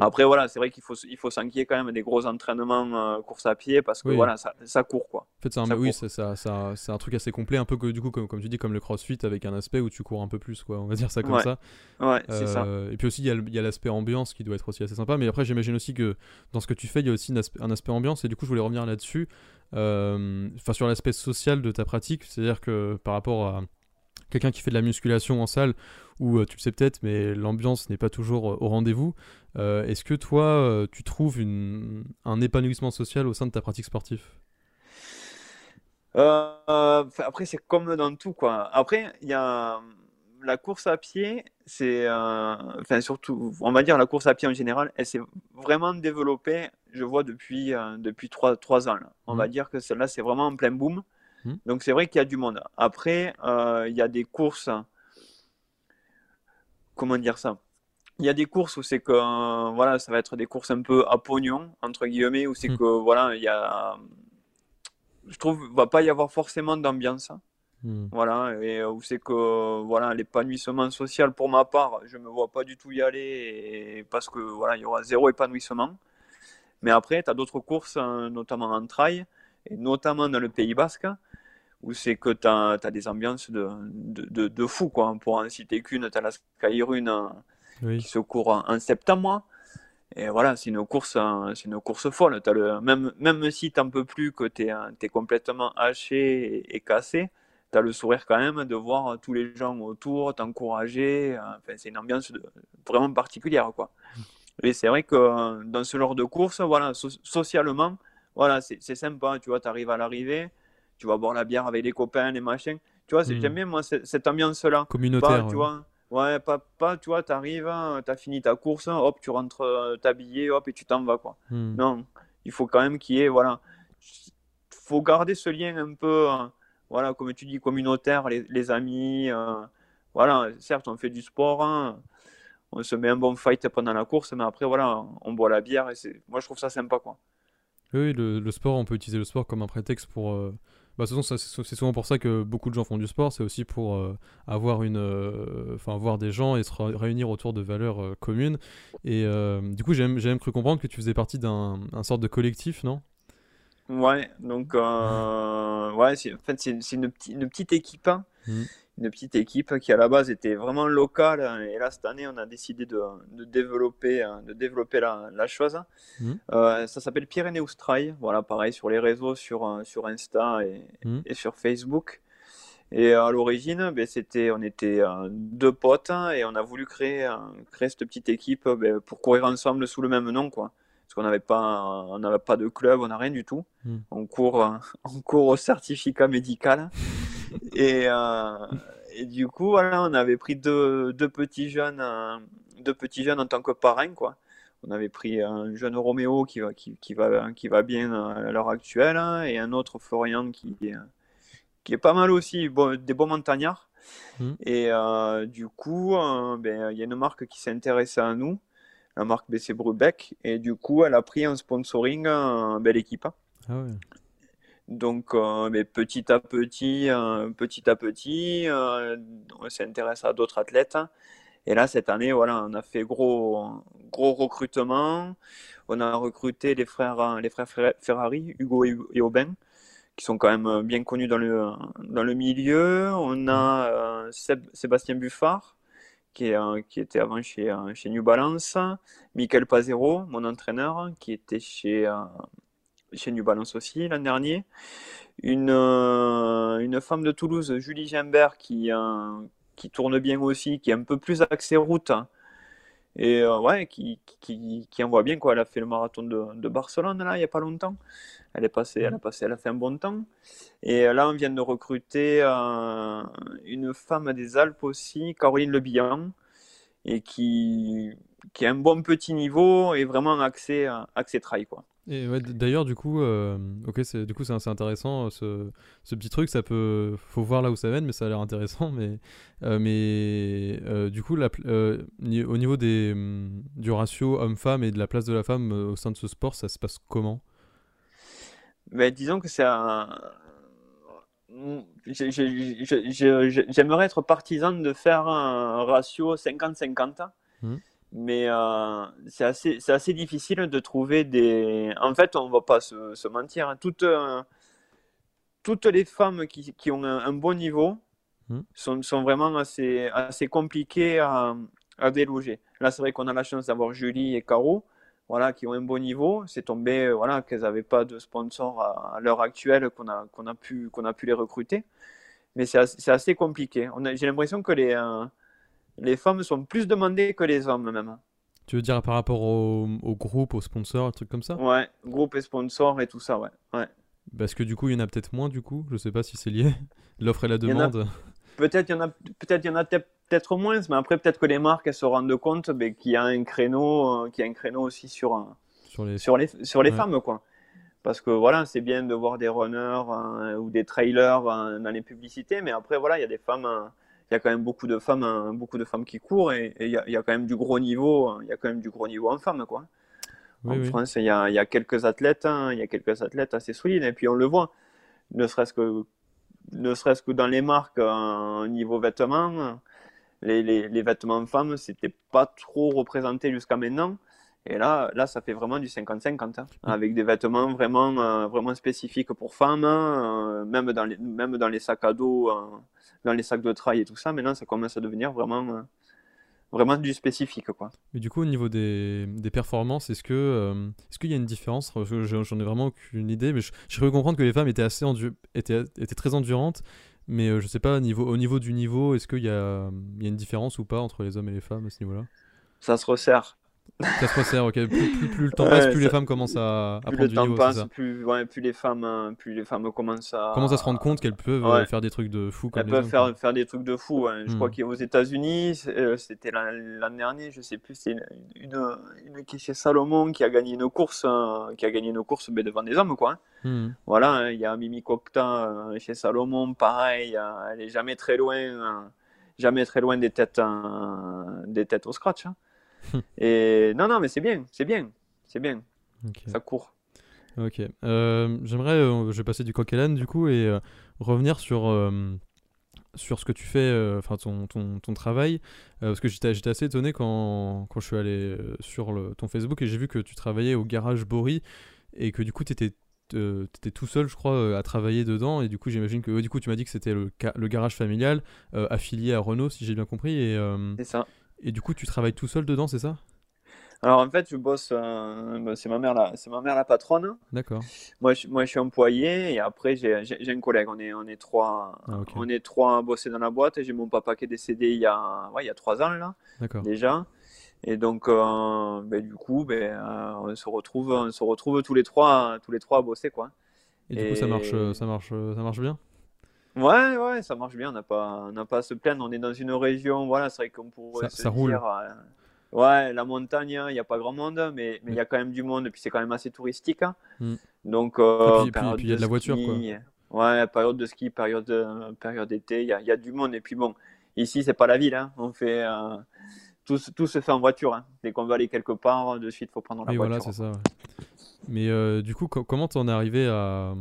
[SPEAKER 2] Après, voilà, c'est vrai qu'il faut, il faut s'inquiéter quand même des gros entraînements euh, course à pied parce que voilà, ça, ça, court. Quoi.
[SPEAKER 1] En fait, c'est un, oui, ça, ça, un truc assez complet, un peu que, du coup, comme, comme, tu dis, comme le crossfit avec un aspect où tu cours un peu plus. Quoi. On va dire ça comme ça.
[SPEAKER 2] Ouais, c'est ça.
[SPEAKER 1] Euh, et puis aussi, il y a l'aspect ambiance qui doit être aussi assez sympa. Mais après, j'imagine aussi que dans ce que tu fais, il y a aussi un aspect, ambiance. Et du coup, je voulais revenir là-dessus. Enfin, sur l'aspect social de ta pratique. C'est-à-dire que par rapport à quelqu'un qui fait de la musculation en salle, où euh, tu le sais peut-être, mais l'ambiance n'est pas toujours euh, au rendez-vous. Euh, est-ce que toi, tu trouves une, un épanouissement social au sein de ta pratique sportive?
[SPEAKER 2] Après, c'est comme dans tout, quoi. Après, il y a la course à pied, c'est, enfin surtout, on va dire la course à pied en général, elle s'est vraiment développée, je vois depuis depuis trois, trois ans. On mmh. va dire que celle-là, c'est vraiment en plein boom. Hmm. Donc c'est vrai qu'il y a du monde. Après, euh, il y a des courses. Comment dire ça? Il y a des courses où c'est que voilà, ça va être des courses un peu à pognon entre guillemets, où c'est hmm. que voilà, il y a. Je trouve va pas y avoir forcément d'ambiance. Hmm. Voilà, et où c'est que voilà, l'épanouissement social pour ma part, je me vois pas du tout y aller parce que voilà, il y aura zéro épanouissement. Mais après, tu as d'autres courses, hein, notamment en trail, et notamment dans le Pays Basque, où c'est que tu as, des ambiances de, de, de, fou. Quoi. Pour en citer qu'une, tu as la Skyrun euh, qui se court en, septembre. Et voilà, c'est une course, euh, c'est une course folle. As le, même, même si tu n'en peux plus, que tu es, es, complètement haché et, cassé, tu as le sourire quand même de voir tous les gens autour t'encourager. Enfin, c'est une ambiance vraiment particulière. Quoi. Et c'est vrai que dans ce genre de course, voilà, socialement, voilà, c'est sympa. Tu vois, tu arrives à l'arrivée tu vas boire la bière avec les copains, les machins. Tu vois, hmm. j'aime bien moi cette ambiance-là.
[SPEAKER 1] Communautaire.
[SPEAKER 2] tu vois, ouais, pas, pas, tu vois, t'arrives, hein, t'as fini ta course, hop, tu rentres euh, t'habiller, hop, et tu t'en vas, quoi. Hmm. Non, il faut quand même qu'il y ait, voilà, faut garder ce lien un peu, hein, voilà, comme tu dis, communautaire, les, amis, euh, voilà, certes, on fait du sport, hein, on se met un bon fight pendant la course, mais après, voilà, on boit la bière, et moi, je trouve ça sympa, quoi.
[SPEAKER 1] Oui, le, sport, on peut utiliser le sport comme un prétexte pour... Euh, bah, c'est souvent pour ça que beaucoup de gens font du sport. C'est aussi pour euh, avoir une, euh, voir des gens et se réunir autour de valeurs euh, communes. Et du coup, j'ai même cru comprendre que tu faisais partie d'un sorte de collectif, non?
[SPEAKER 2] Ouais, donc ouais, en fait c'est une, une, petite équipe. Hein. Mmh une petite équipe qui à la base était vraiment locale. Et là, cette année, on a décidé de, de développer, hein, de développer la, la chose. Mmh. Euh, ça s'appelle Pyrénées Trail. Voilà, pareil sur les réseaux, sur, euh, sur Insta et, mmh. et sur Facebook. Et à l'origine, ben, c'était, on était euh, deux potes et on a voulu créer, créer cette petite équipe ben, pour courir ensemble sous le même nom. Quoi. Parce qu'on n'avait pas, on n'avait pas de club, on n'a rien du tout. Mmh. On, court, on court au certificat médical. Et, euh, et, du coup, voilà, on avait pris deux, deux petits jeunes, euh, deux petits jeunes en tant que parrain, quoi. On avait pris un jeune Roméo qui va, qui, qui va, qui va bien à l'heure actuelle hein, et un autre Florian qui, qui est pas mal aussi, bon, des bons montagnards. Mmh. Et euh, du coup, ben, il y a une marque qui s'est intéressée à nous la marque BC Brubeck. Et du coup, elle a pris en sponsoring un bel équipe.
[SPEAKER 1] Ah ouais.
[SPEAKER 2] Donc, euh, mais petit à petit, euh, petit à petit, euh, on s'intéresse à d'autres athlètes. Et là, cette année, voilà, on a fait gros, gros recrutement. On a recruté les frères, les frères Ferrari, Hugo et Aubin, qui sont quand même bien connus dans le, dans le milieu. On a Sébastien Buffard, qui, est, qui était avant chez, chez New Balance. Michael Pazero, mon entraîneur, qui était chez, chez New Balance aussi l'an dernier. Une, euh, une femme de Toulouse, Julie Gimbert, qui, euh, qui tourne bien aussi, qui est un peu plus axée route. Et euh, ouais, qui, qui, qui, envoie bien quoi. Elle a fait le marathon de, de, Barcelone là, il n'y a pas longtemps. Elle est passée, elle a passé, elle a fait un bon temps. Et là, on vient de recruter une femme des Alpes aussi, Caroline Le Bihan, et qui, qui a un bon petit niveau et vraiment axé, axé trail quoi.
[SPEAKER 1] Et ouais, d'ailleurs, du coup, euh, ok, c'est du coup c'est assez intéressant ce, ce, petit truc. Ça peut, faut voir là où ça mène, mais ça a l'air intéressant. Mais, euh, mais euh, du coup, la, au niveau des, mm, du ratio homme-femme et de la place de la femme au sein de ce sport, ça se passe comment?
[SPEAKER 2] Ben, disons que c'est un. J'aimerais être partisan de faire un ratio 50-50 mais euh, c'est assez, assez difficile de trouver des. En fait, on ne va pas se, se mentir. Hein. Toutes, euh, toutes les femmes qui, qui ont un, bon niveau hmm. sont, sont, vraiment assez, assez compliquées à, à déloger. Là, c'est vrai qu'on a la chance d'avoir Julie et Caro voilà, qui ont un bon niveau. C'est tombé voilà, qu'elles n'avaient pas de sponsor à, l'heure actuelle, qu'on a, qu'on a, pu, qu'on a pu les recruter. Mais c'est assez, assez, compliqué. J'ai l'impression que les. Euh, les femmes sont plus demandées que les hommes même.
[SPEAKER 1] Tu veux dire par rapport au, groupe, aux sponsors, un truc comme ça?
[SPEAKER 2] Ouais, groupe et sponsors et tout ça, ouais. ouais.
[SPEAKER 1] Parce que du coup, il y en a peut-être moins, du coup. Je sais pas si c'est lié. L'offre et la demande.
[SPEAKER 2] Peut-être il y en a peut-être il y en a peut-être moins, mais après peut-être que les marques elles se rendent compte qu'il y a un créneau, euh, qu'il y a un créneau aussi sur sur les sur les sur les femmes quoi. Parce que voilà, c'est bien de voir des runners hein, ou des trailers dans les publicités, mais après voilà, il y a des femmes il y a quand même beaucoup de femmes, hein, beaucoup de femmes qui courent et il y, a, y, a quand même du gros niveau, hein, il y a quand même du gros niveau en femmes quoi. en France, il y, a, y a, quelques athlètes, hein, il y a quelques athlètes assez solides et puis on le voit, ne serait-ce que, ne serait-ce que dans les marques au niveau vêtements, les, les, les vêtements femmes, c'était pas trop représenté jusqu'à maintenant. Et là, là, ça fait vraiment du 50-50, hein, mm. avec des vêtements vraiment, euh, vraiment spécifiques pour femmes, euh, même, dans les, même dans les sacs à dos, euh, dans les sacs de trail et tout ça. Maintenant, ça commence à devenir vraiment, vraiment du spécifique. Quoi.
[SPEAKER 1] Mais du coup, au niveau des, des performances, est-ce que est-ce qu'il y a une différence? J'en ai vraiment aucune idée, mais je, je comprendre que les femmes étaient, assez étaient, étaient très endurantes. Mais je sais pas, niveau, au niveau du niveau, est-ce qu'il y a, il y a une différence ou pas entre les hommes et les femmes à ce niveau-là?
[SPEAKER 2] Ça se resserre.
[SPEAKER 1] Ça se resserre, ok. Plus, plus, le temps passe, plus les femmes commencent à, à
[SPEAKER 2] plus prendre le temps passe, plus, ouais, plus les femmes, hein, plus les femmes commencent à.
[SPEAKER 1] Commencent à se rendre compte qu'elles peuvent euh, faire des trucs de fou.
[SPEAKER 2] Comme elles peuvent faire, faire des trucs de fou. Je crois hmm. qu'aux États-Unis, euh, c'était l'année dernière, je sais plus, c'est une, une, qui est chez Salomon qui a gagné une course, hein, qui a gagné une course mais devant des hommes, quoi. Hein. Hmm. Voilà, il y a Mimi Cocta euh, chez Salomon, pareil, elle est jamais très loin, jamais très loin des têtes, des têtes au scratch. et non, non, mais c'est bien, c'est bien, c'est bien. Ça court.
[SPEAKER 1] Ok. Euh, j'aimerais, euh, je vais passer du coq à l'âne du coup et euh, revenir sur sur ce que tu fais, enfin ton, ton, ton, travail, parce que j'étais assez étonné quand, quand je suis allé sur le, ton Facebook et j'ai vu que tu travaillais au garage Bory et que du coup tu étais, étais, tout seul, je crois, à travailler dedans et du coup j'imagine que du coup tu m'as dit que c'était le, le garage familial affilié à Renault si j'ai bien compris et
[SPEAKER 2] c'est ça.
[SPEAKER 1] Et du coup, tu travailles tout seul dedans, c'est ça?
[SPEAKER 2] Alors en fait, je bosse, euh, bah, c'est ma mère la, c'est ma mère la patronne.
[SPEAKER 1] D'accord.
[SPEAKER 2] Moi, je, moi, je suis employé et après j'ai, j'ai, un collègue. On est, on est trois, ah, on est trois à bosser dans la boîte. Et j'ai mon papa qui est décédé il y a, ouais, il y a trois ans là, déjà. Et donc, euh, ben, du coup, ben, euh, on se retrouve, on se retrouve tous les trois, tous les trois à bosser quoi.
[SPEAKER 1] Et, du coup, ça marche, ça marche, ça marche bien?
[SPEAKER 2] Ouais, ouais, ça marche bien. On n'a pas, on pas à se plaindre. On est dans une région, voilà, c'est vrai qu'on pourrait
[SPEAKER 1] ça, se roule. dire.
[SPEAKER 2] Euh, ouais, la montagne, il n'y a pas grand monde, mais il y a quand même du monde, et puis c'est quand même assez touristique. Hein. Mm. Donc,
[SPEAKER 1] euh, et puis il y a de la voiture, quoi.
[SPEAKER 2] Ouais, période de ski, période, de, période d'été, il y a, y a, du monde. Et puis bon, ici, c'est pas la ville. Hein. On fait. Euh, tout, tout se fait en voiture. Hein. Dès qu'on va aller quelque part, de suite, il faut prendre la
[SPEAKER 1] Oui,
[SPEAKER 2] voiture.
[SPEAKER 1] voilà, c'est ça. ouais. Mais euh, du coup, co- comment t'en es arrivé à,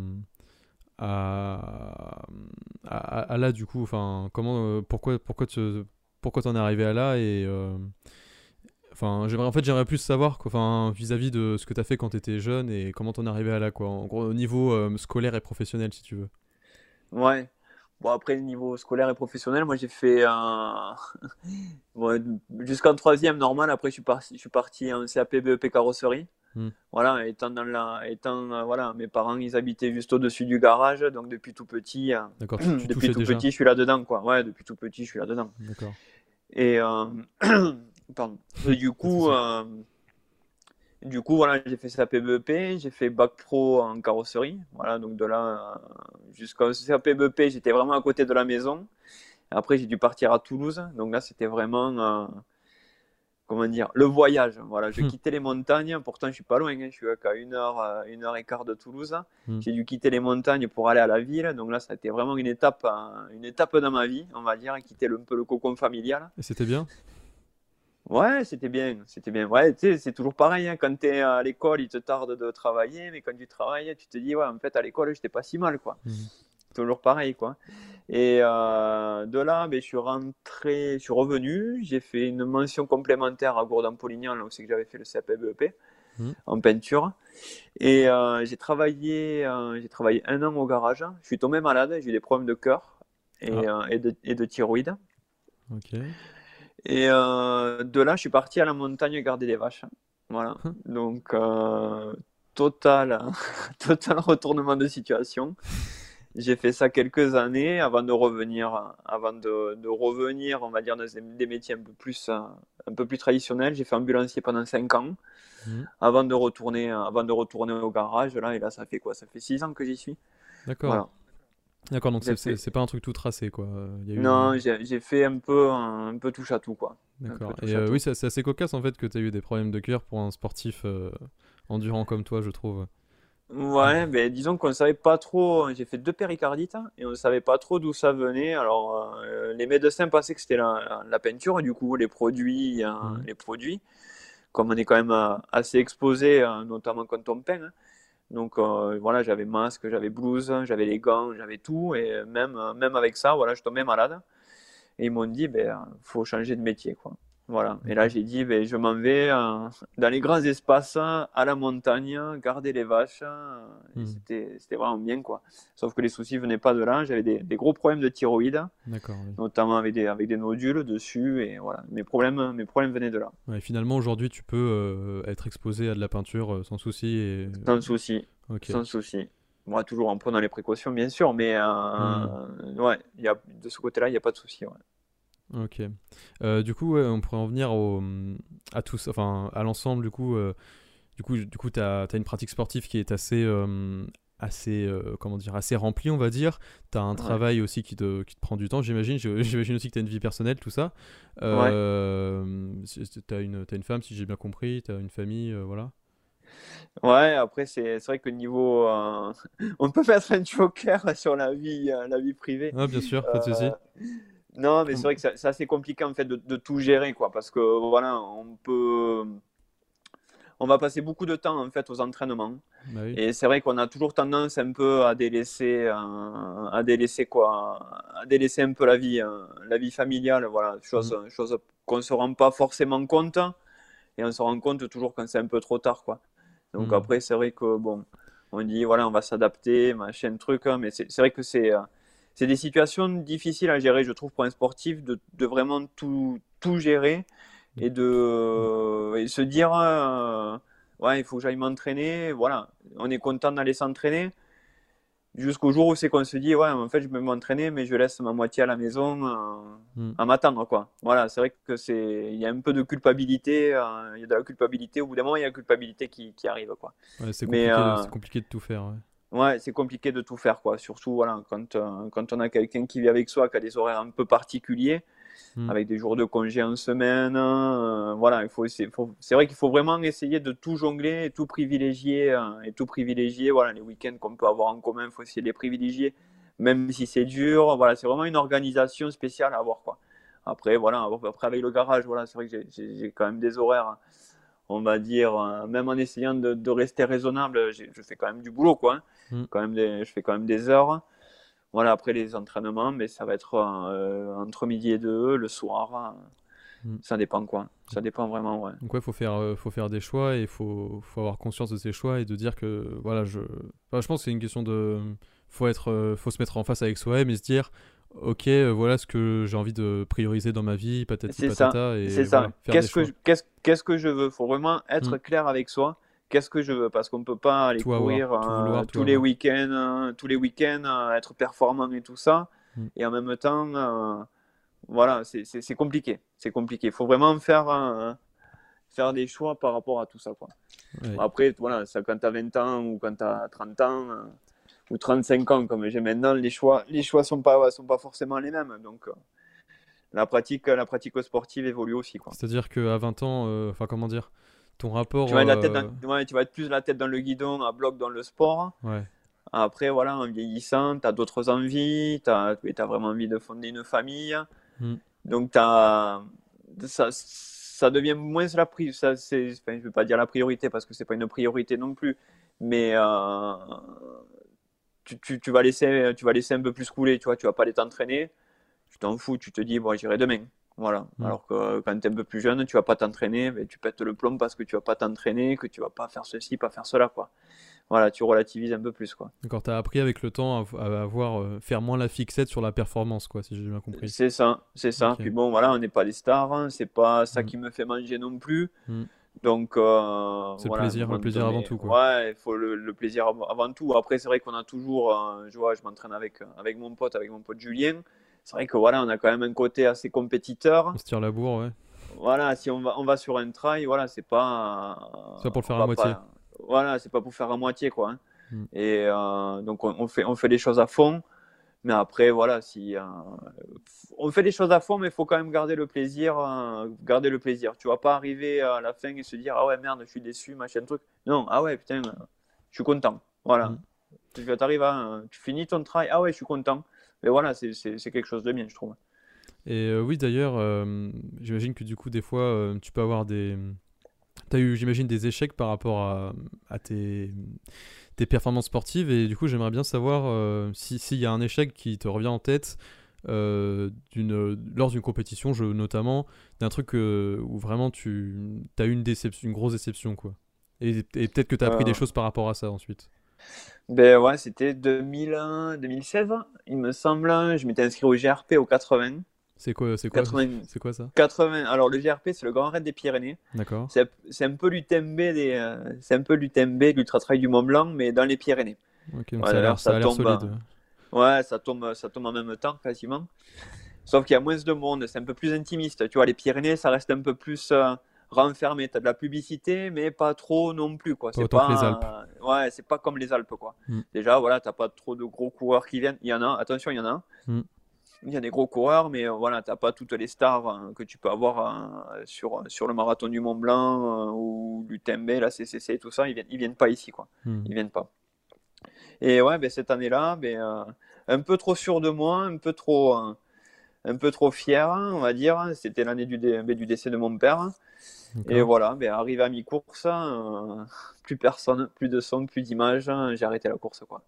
[SPEAKER 1] à, à, là, du coup, enfin, comment, euh, pourquoi, pourquoi tu, pourquoi t'en es arrivé à là et, euh, j'aimerais, en fait, j'aimerais plus savoir, enfin, vis-à-vis de ce que t'as fait quand t'étais jeune et comment t'en es arrivé à là, quoi, au niveau euh, scolaire et professionnel, si tu veux.
[SPEAKER 2] Ouais. Bon, après, niveau scolaire et professionnel, moi, j'ai fait un... jusqu'en troisième normal. Après, je suis parti, je suis parti en CAP BEP carrosserie.
[SPEAKER 1] Hmm.
[SPEAKER 2] Voilà, étant dans la, étant, euh, voilà, mes parents, ils habitaient juste au-dessus du garage. Donc, depuis tout petit, euh,
[SPEAKER 1] tu,
[SPEAKER 2] depuis tout
[SPEAKER 1] déjà.
[SPEAKER 2] petit, je suis là-dedans, quoi. Ouais, depuis tout petit, je suis là-dedans.
[SPEAKER 1] D'accord.
[SPEAKER 2] Et, euh, pardon. Et du coup, euh, du coup, voilà, j'ai fait CAP BEP, j'ai fait bac pro en carrosserie. Voilà, donc de là euh, jusqu'au CAP BEP, j'étais vraiment à côté de la maison. Après, j'ai dû partir à Toulouse. Donc là, c'était vraiment, comment dire, le voyage. Voilà, je
[SPEAKER 1] Hmm.
[SPEAKER 2] quittais les montagnes. Pourtant, je suis pas loin. hein, je suis qu'à une heure, euh, une heure et quart de Toulouse.
[SPEAKER 1] Hmm.
[SPEAKER 2] J'ai dû quitter les montagnes pour aller à la ville. Donc là, ça a été vraiment une étape, euh, une étape dans ma vie, on va dire, quitter le- un peu le cocon familial.
[SPEAKER 1] Et c'était bien?
[SPEAKER 2] Ouais, c'était bien, c'était bien. Ouais, tu sais, c'est toujours pareil, hein, quand tu es à l'école, il te tarde de travailler, mais quand tu travailles, tu te dis, ouais, en fait, à l'école, j'étais pas si mal, quoi.
[SPEAKER 1] Mhm.
[SPEAKER 2] Toujours pareil, quoi. Et euh, de là, ben, je suis rentré, je suis revenu, j'ai fait une mention complémentaire à Gourdon-Polignan, là où c'est que j'avais fait le CAP BEP,
[SPEAKER 1] Mhm.
[SPEAKER 2] en peinture. Et euh, j'ai travaillé, euh, j'ai travaillé un an au garage. Je suis tombé malade, j'ai eu des problèmes de cœur et,
[SPEAKER 1] Ah.
[SPEAKER 2] et de, et de thyroïde.
[SPEAKER 1] Ok.
[SPEAKER 2] Et de là, je suis parti à la montagne garder des vaches. Voilà.
[SPEAKER 1] Hum.
[SPEAKER 2] Donc, total, total retournement de situation. J'ai fait ça quelques années avant de revenir, avant de, de revenir, on va dire, dans des, métiers un peu plus, euh, un peu plus traditionnels. J'ai fait ambulancier pendant 5 ans
[SPEAKER 1] Mhm.
[SPEAKER 2] avant de retourner, avant de retourner au garage. Là, et là, ça fait quoi? Ça fait 6 ans que j'y suis.
[SPEAKER 1] D'accord.
[SPEAKER 2] Voilà.
[SPEAKER 1] D'accord, donc c'est
[SPEAKER 2] fait-
[SPEAKER 1] pas un truc tout tracé, quoi. il y a eu-
[SPEAKER 2] Non, j'ai fait un peu, un, peu touche à tout, quoi.
[SPEAKER 1] D'accord. Et euh, oui, c'est c'est assez cocasse en fait que tu as eu des problèmes de cœur pour un sportif euh, endurant comme toi, je trouve.
[SPEAKER 2] Ouais, ben disons qu'on savait pas trop. J'ai fait deux péricardites hein, et on savait pas trop d'où ça venait. Alors, euh, les médecins pensaient que c'était la, la peinture, du coup, les produits, euh, les produits. Comme on est quand même euh, assez exposé, notamment quand on peint. hein. Donc voilà, j'avais masque, j'avais blouse, j'avais les gants, j'avais tout. Et même, même avec ça, voilà, je tombais malade. Et ils m'ont dit, ben, faut changer de métier, quoi. Voilà. Et là, j'ai dit, ben, je m'en vais euh, dans les grands espaces, à la montagne, garder les vaches. euh,
[SPEAKER 1] Mhm.
[SPEAKER 2] C'était, c'était vraiment bien, quoi. Sauf que les soucis venaient pas de là. J'avais des, des gros problèmes de thyroïde,
[SPEAKER 1] oui.
[SPEAKER 2] notamment avec des, avec des nodules dessus. Et voilà, mes problèmes, mes problèmes venaient de là.
[SPEAKER 1] Ouais, finalement, aujourd'hui, tu peux euh, être exposé à de la peinture sans souci. Et...
[SPEAKER 2] Sans souci,
[SPEAKER 1] Ok.
[SPEAKER 2] sans souci. Moi, toujours en prenant les précautions, bien sûr, mais euh, ouais, y a, de ce côté-là, il n'y a pas de souci. ouais.
[SPEAKER 1] Ok. Euh, du coup, ouais, on pourrait en venir au, à tous, enfin, à l'ensemble. Du coup, euh, du coup, du coup, t'as, as une pratique sportive qui est assez, euh, assez, euh, comment dire, assez remplie, on va dire. T'as un
[SPEAKER 2] Ouais.
[SPEAKER 1] travail aussi qui te, qui te prend du temps, j'imagine. J'imagine aussi que t'as une vie personnelle, tout ça. Euh, c'est- T'as une, t'as une femme, si j'ai bien compris. T'as une famille, voilà.
[SPEAKER 2] Ouais, après, c'est vrai que niveau. on peut mettre un joker sur la vie, la vie privée.
[SPEAKER 1] Ah, bien sûr, pas de souci.
[SPEAKER 2] Non, mais c'est vrai que c'est assez compliqué en fait de, de tout gérer, quoi, parce que voilà, on peut. On va passer beaucoup de temps en fait aux entraînements.
[SPEAKER 1] Bah oui.
[SPEAKER 2] Et c'est vrai qu'on a toujours tendance un peu à délaisser, euh, à délaisser quoi, à délaisser un peu la vie, euh, la vie familiale, voilà, chose, chose qu'on se rend pas forcément compte, et on se rend compte toujours quand c'est un peu trop tard, quoi. Donc
[SPEAKER 1] Mhm.
[SPEAKER 2] après, c'est vrai que bon, on dit voilà, on va s'adapter, machin truc, hein, mais c'est c'est vrai que c'est euh, c'est des situations difficiles à gérer, je trouve, pour un sportif, de, de vraiment tout, tout gérer et de et se dire euh, ouais, il faut que j'aille m'entraîner, voilà, on est content d'aller s'entraîner. Jusqu'au jour où c'est qu'on se dit, ouais, en fait, je vais m'entraîner, mais je laisse ma moitié à la maison euh,
[SPEAKER 1] Mm.
[SPEAKER 2] à m'attendre, quoi. Voilà, c'est vrai que c'est, il y a un peu de culpabilité, euh, il y a de la culpabilité, au bout d'un moment, il y a la culpabilité qui, qui arrive, quoi.
[SPEAKER 1] Ouais, c'est
[SPEAKER 2] mais,
[SPEAKER 1] compliqué,
[SPEAKER 2] euh,
[SPEAKER 1] c'est compliqué de tout faire. ouais.
[SPEAKER 2] Ouais, c'est compliqué de tout faire, quoi. Surtout, voilà, quand, euh, quand on a quelqu'un qui vit avec soi, qui a des horaires un peu particuliers,
[SPEAKER 1] Mm.
[SPEAKER 2] avec des jours de congé en semaine, euh, voilà, il faut faut- c'est vrai qu'il faut vraiment essayer de tout jongler et tout privilégier, euh, et tout privilégier, voilà, les week-ends qu'on peut avoir en commun, il faut essayer de les privilégier, même si c'est dur, voilà, c'est vraiment une organisation spéciale à avoir, quoi. Après, voilà, après avec le garage, voilà, c'est vrai que j'ai quand même des horaires, on va dire, euh, même en essayant de, rester raisonnable, je fais quand même du boulot, quoi. Hein. Mm. Quand même des, je fais quand même des heures. Voilà, après les entraînements, mais ça va être euh, entre midi et deux, le soir. Mm. Ça dépend quoi. Ça dépend vraiment, ouais.
[SPEAKER 1] Donc ouais, faut faire, euh, faut faire des choix et il faut, faut, avoir conscience de ces choix et de dire que voilà, je, je pense que c'est une question de, faut être, faut se mettre en face avec soi-même et se dire, ok, euh, voilà ce que j'ai envie de prioriser dans ma vie, patati patata.
[SPEAKER 2] C'est ça. Qu'est-ce que, qu'est-ce, que je veux? Faut vraiment être mm. clair avec soi. Qu'est-ce que je veux? Parce qu'on ne peut pas aller courir euh, tous, les week-ends, euh, tous les week-ends, être performant et tout ça. Mm. Et en même temps, voilà, c'est, compliqué. C'est compliqué. Il faut vraiment faire, faire des choix par rapport à tout ça. Quoi. Après, voilà, ça, quand tu as 20 ans ou quand tu as 30 ans ou 35 ans comme j'ai maintenant, les choix les choix sont pas sont pas forcément les mêmes. Donc euh, la pratique la pratique sportive évolue aussi quoi.
[SPEAKER 1] C'est-à-dire qu'à 20 ans, euh, enfin comment dire, ton rapport.
[SPEAKER 2] Tu vas, la tête euh, tu vas être plus la tête dans le guidon, à bloc dans le sport. Ouais. Après, voilà, en vieillissant, tu as d'autres envies, tu as, as, vraiment envie de fonder une famille. Hmm. Donc, as, ça, ça devient moins la priorité. Enfin, je ne veux pas dire la priorité parce que c'est pas une priorité non plus. Mais tu, tu, vas laisser, tu vas laisser un peu plus couler, tu vois, tu vas pas aller t'entraîner, tu t'en fous, tu te dis, bon, j'irai demain. Voilà. Mm. Alors que quand tu es un peu plus jeune, tu vas pas t'entraîner, mais tu pètes le plomb parce que tu vas pas t'entraîner, que tu vas pas faire ceci, pas faire cela, quoi. Voilà, tu relativises un peu plus, quoi.
[SPEAKER 1] D'accord, tu as appris avec le temps à, avoir, euh, faire moins la fixette sur la performance, quoi, si j'ai bien compris.
[SPEAKER 2] C'est ça, c'est ça. Puis bon, voilà, on n'est pas des stars, hein, c'est pas ça mm. qui me fait manger non plus. Mm. Donc,
[SPEAKER 1] euh, c'est le plaisir, le plaisir avant tout. Quoi.
[SPEAKER 2] Ouais, il faut le, plaisir avant tout. Après, c'est vrai qu'on a toujours, euh, je vois, je m'entraîne avec, avec mon pote, avec mon pote Julien. C'est vrai que voilà, on a quand même un côté assez compétiteur.
[SPEAKER 1] On se tire la bourre, ouais.
[SPEAKER 2] Voilà, si on va, on va sur un trail, voilà, c'est pas.
[SPEAKER 1] c'est pas pour le faire à moitié.
[SPEAKER 2] voilà, c'est pas pour faire à moitié, quoi. Hein. Hmm. Et euh, donc, on, on, fait, on fait les choses à fond. Mais après, voilà, si euh, on fait les choses à fond, mais il faut quand même garder le plaisir, euh, garder le plaisir. Tu vas pas arriver à la fin et se dire ah ouais merde, je suis déçu, machin truc. Non, ah ouais putain, je suis content. Voilà. Mm. Tu arrives à, tu finis ton travail, ah ouais, je suis content. Mais voilà, c'est quelque chose de bien, je trouve.
[SPEAKER 1] Et euh, oui, d'ailleurs, j'imagine que du coup, des fois, tu peux avoir des. Tu as eu, j'imagine, des échecs par rapport à, à tes tes performances sportives. Et du coup, j'aimerais bien savoir euh, s'il y a un échec qui te revient en tête euh, lors d'une compétition, je, notamment, d'un truc euh, où vraiment tu as eu une, déception, une grosse déception. quoi. Et, peut-être que tu as appris des choses par rapport à ça ensuite.
[SPEAKER 2] Ben ouais, c'était 2001, 2016, il me semble. Je m'étais inscrit au GRP au 80.
[SPEAKER 1] C'est quoi, c'est quoi, c'est quoi ça
[SPEAKER 2] 80. Alors le GRP, c'est le Grand Raid des Pyrénées.
[SPEAKER 1] D'accord.
[SPEAKER 2] C'est, un peu l'UTMB des, euh, c'est un peu l'UTMB, l'Ultra Trail du Mont Blanc, mais dans les Pyrénées.
[SPEAKER 1] Ok, donc ça a l'air, ça tombe, solide.
[SPEAKER 2] Ouais, ça tombe, ça tombe en même temps quasiment. Sauf qu'il y a moins de monde, c'est un peu plus intimiste. Tu vois, les Pyrénées, ça reste un peu plus euh, renfermé. T'as de la publicité, mais pas trop non plus, quoi.
[SPEAKER 1] c'est pas, les Alpes.
[SPEAKER 2] ouais, c'est pas comme les Alpes, quoi. Hmm. Déjà, voilà, t'as pas trop de gros coureurs qui viennent. Il y en a, attention, il y en a. Mm il y a des gros coureurs, mais euh, voilà, tu n'as pas toutes les stars hein, que tu peux avoir euh, sur, sur le marathon du Mont Blanc euh, ou du Tembe, la CCC, tout ça, ils viennent, ils viennent pas ici, quoi. Hmm. Ils viennent pas. Et ouais, ben, cette année-là, ben, un peu trop sûr de moi, un peu trop, un peu trop fier, on va dire. C'était l'année du, ben, du, décès de mon père. Et voilà, ben, arrivé à mi-course, plus personne, plus de son, plus d'images, j'ai arrêté la course, quoi.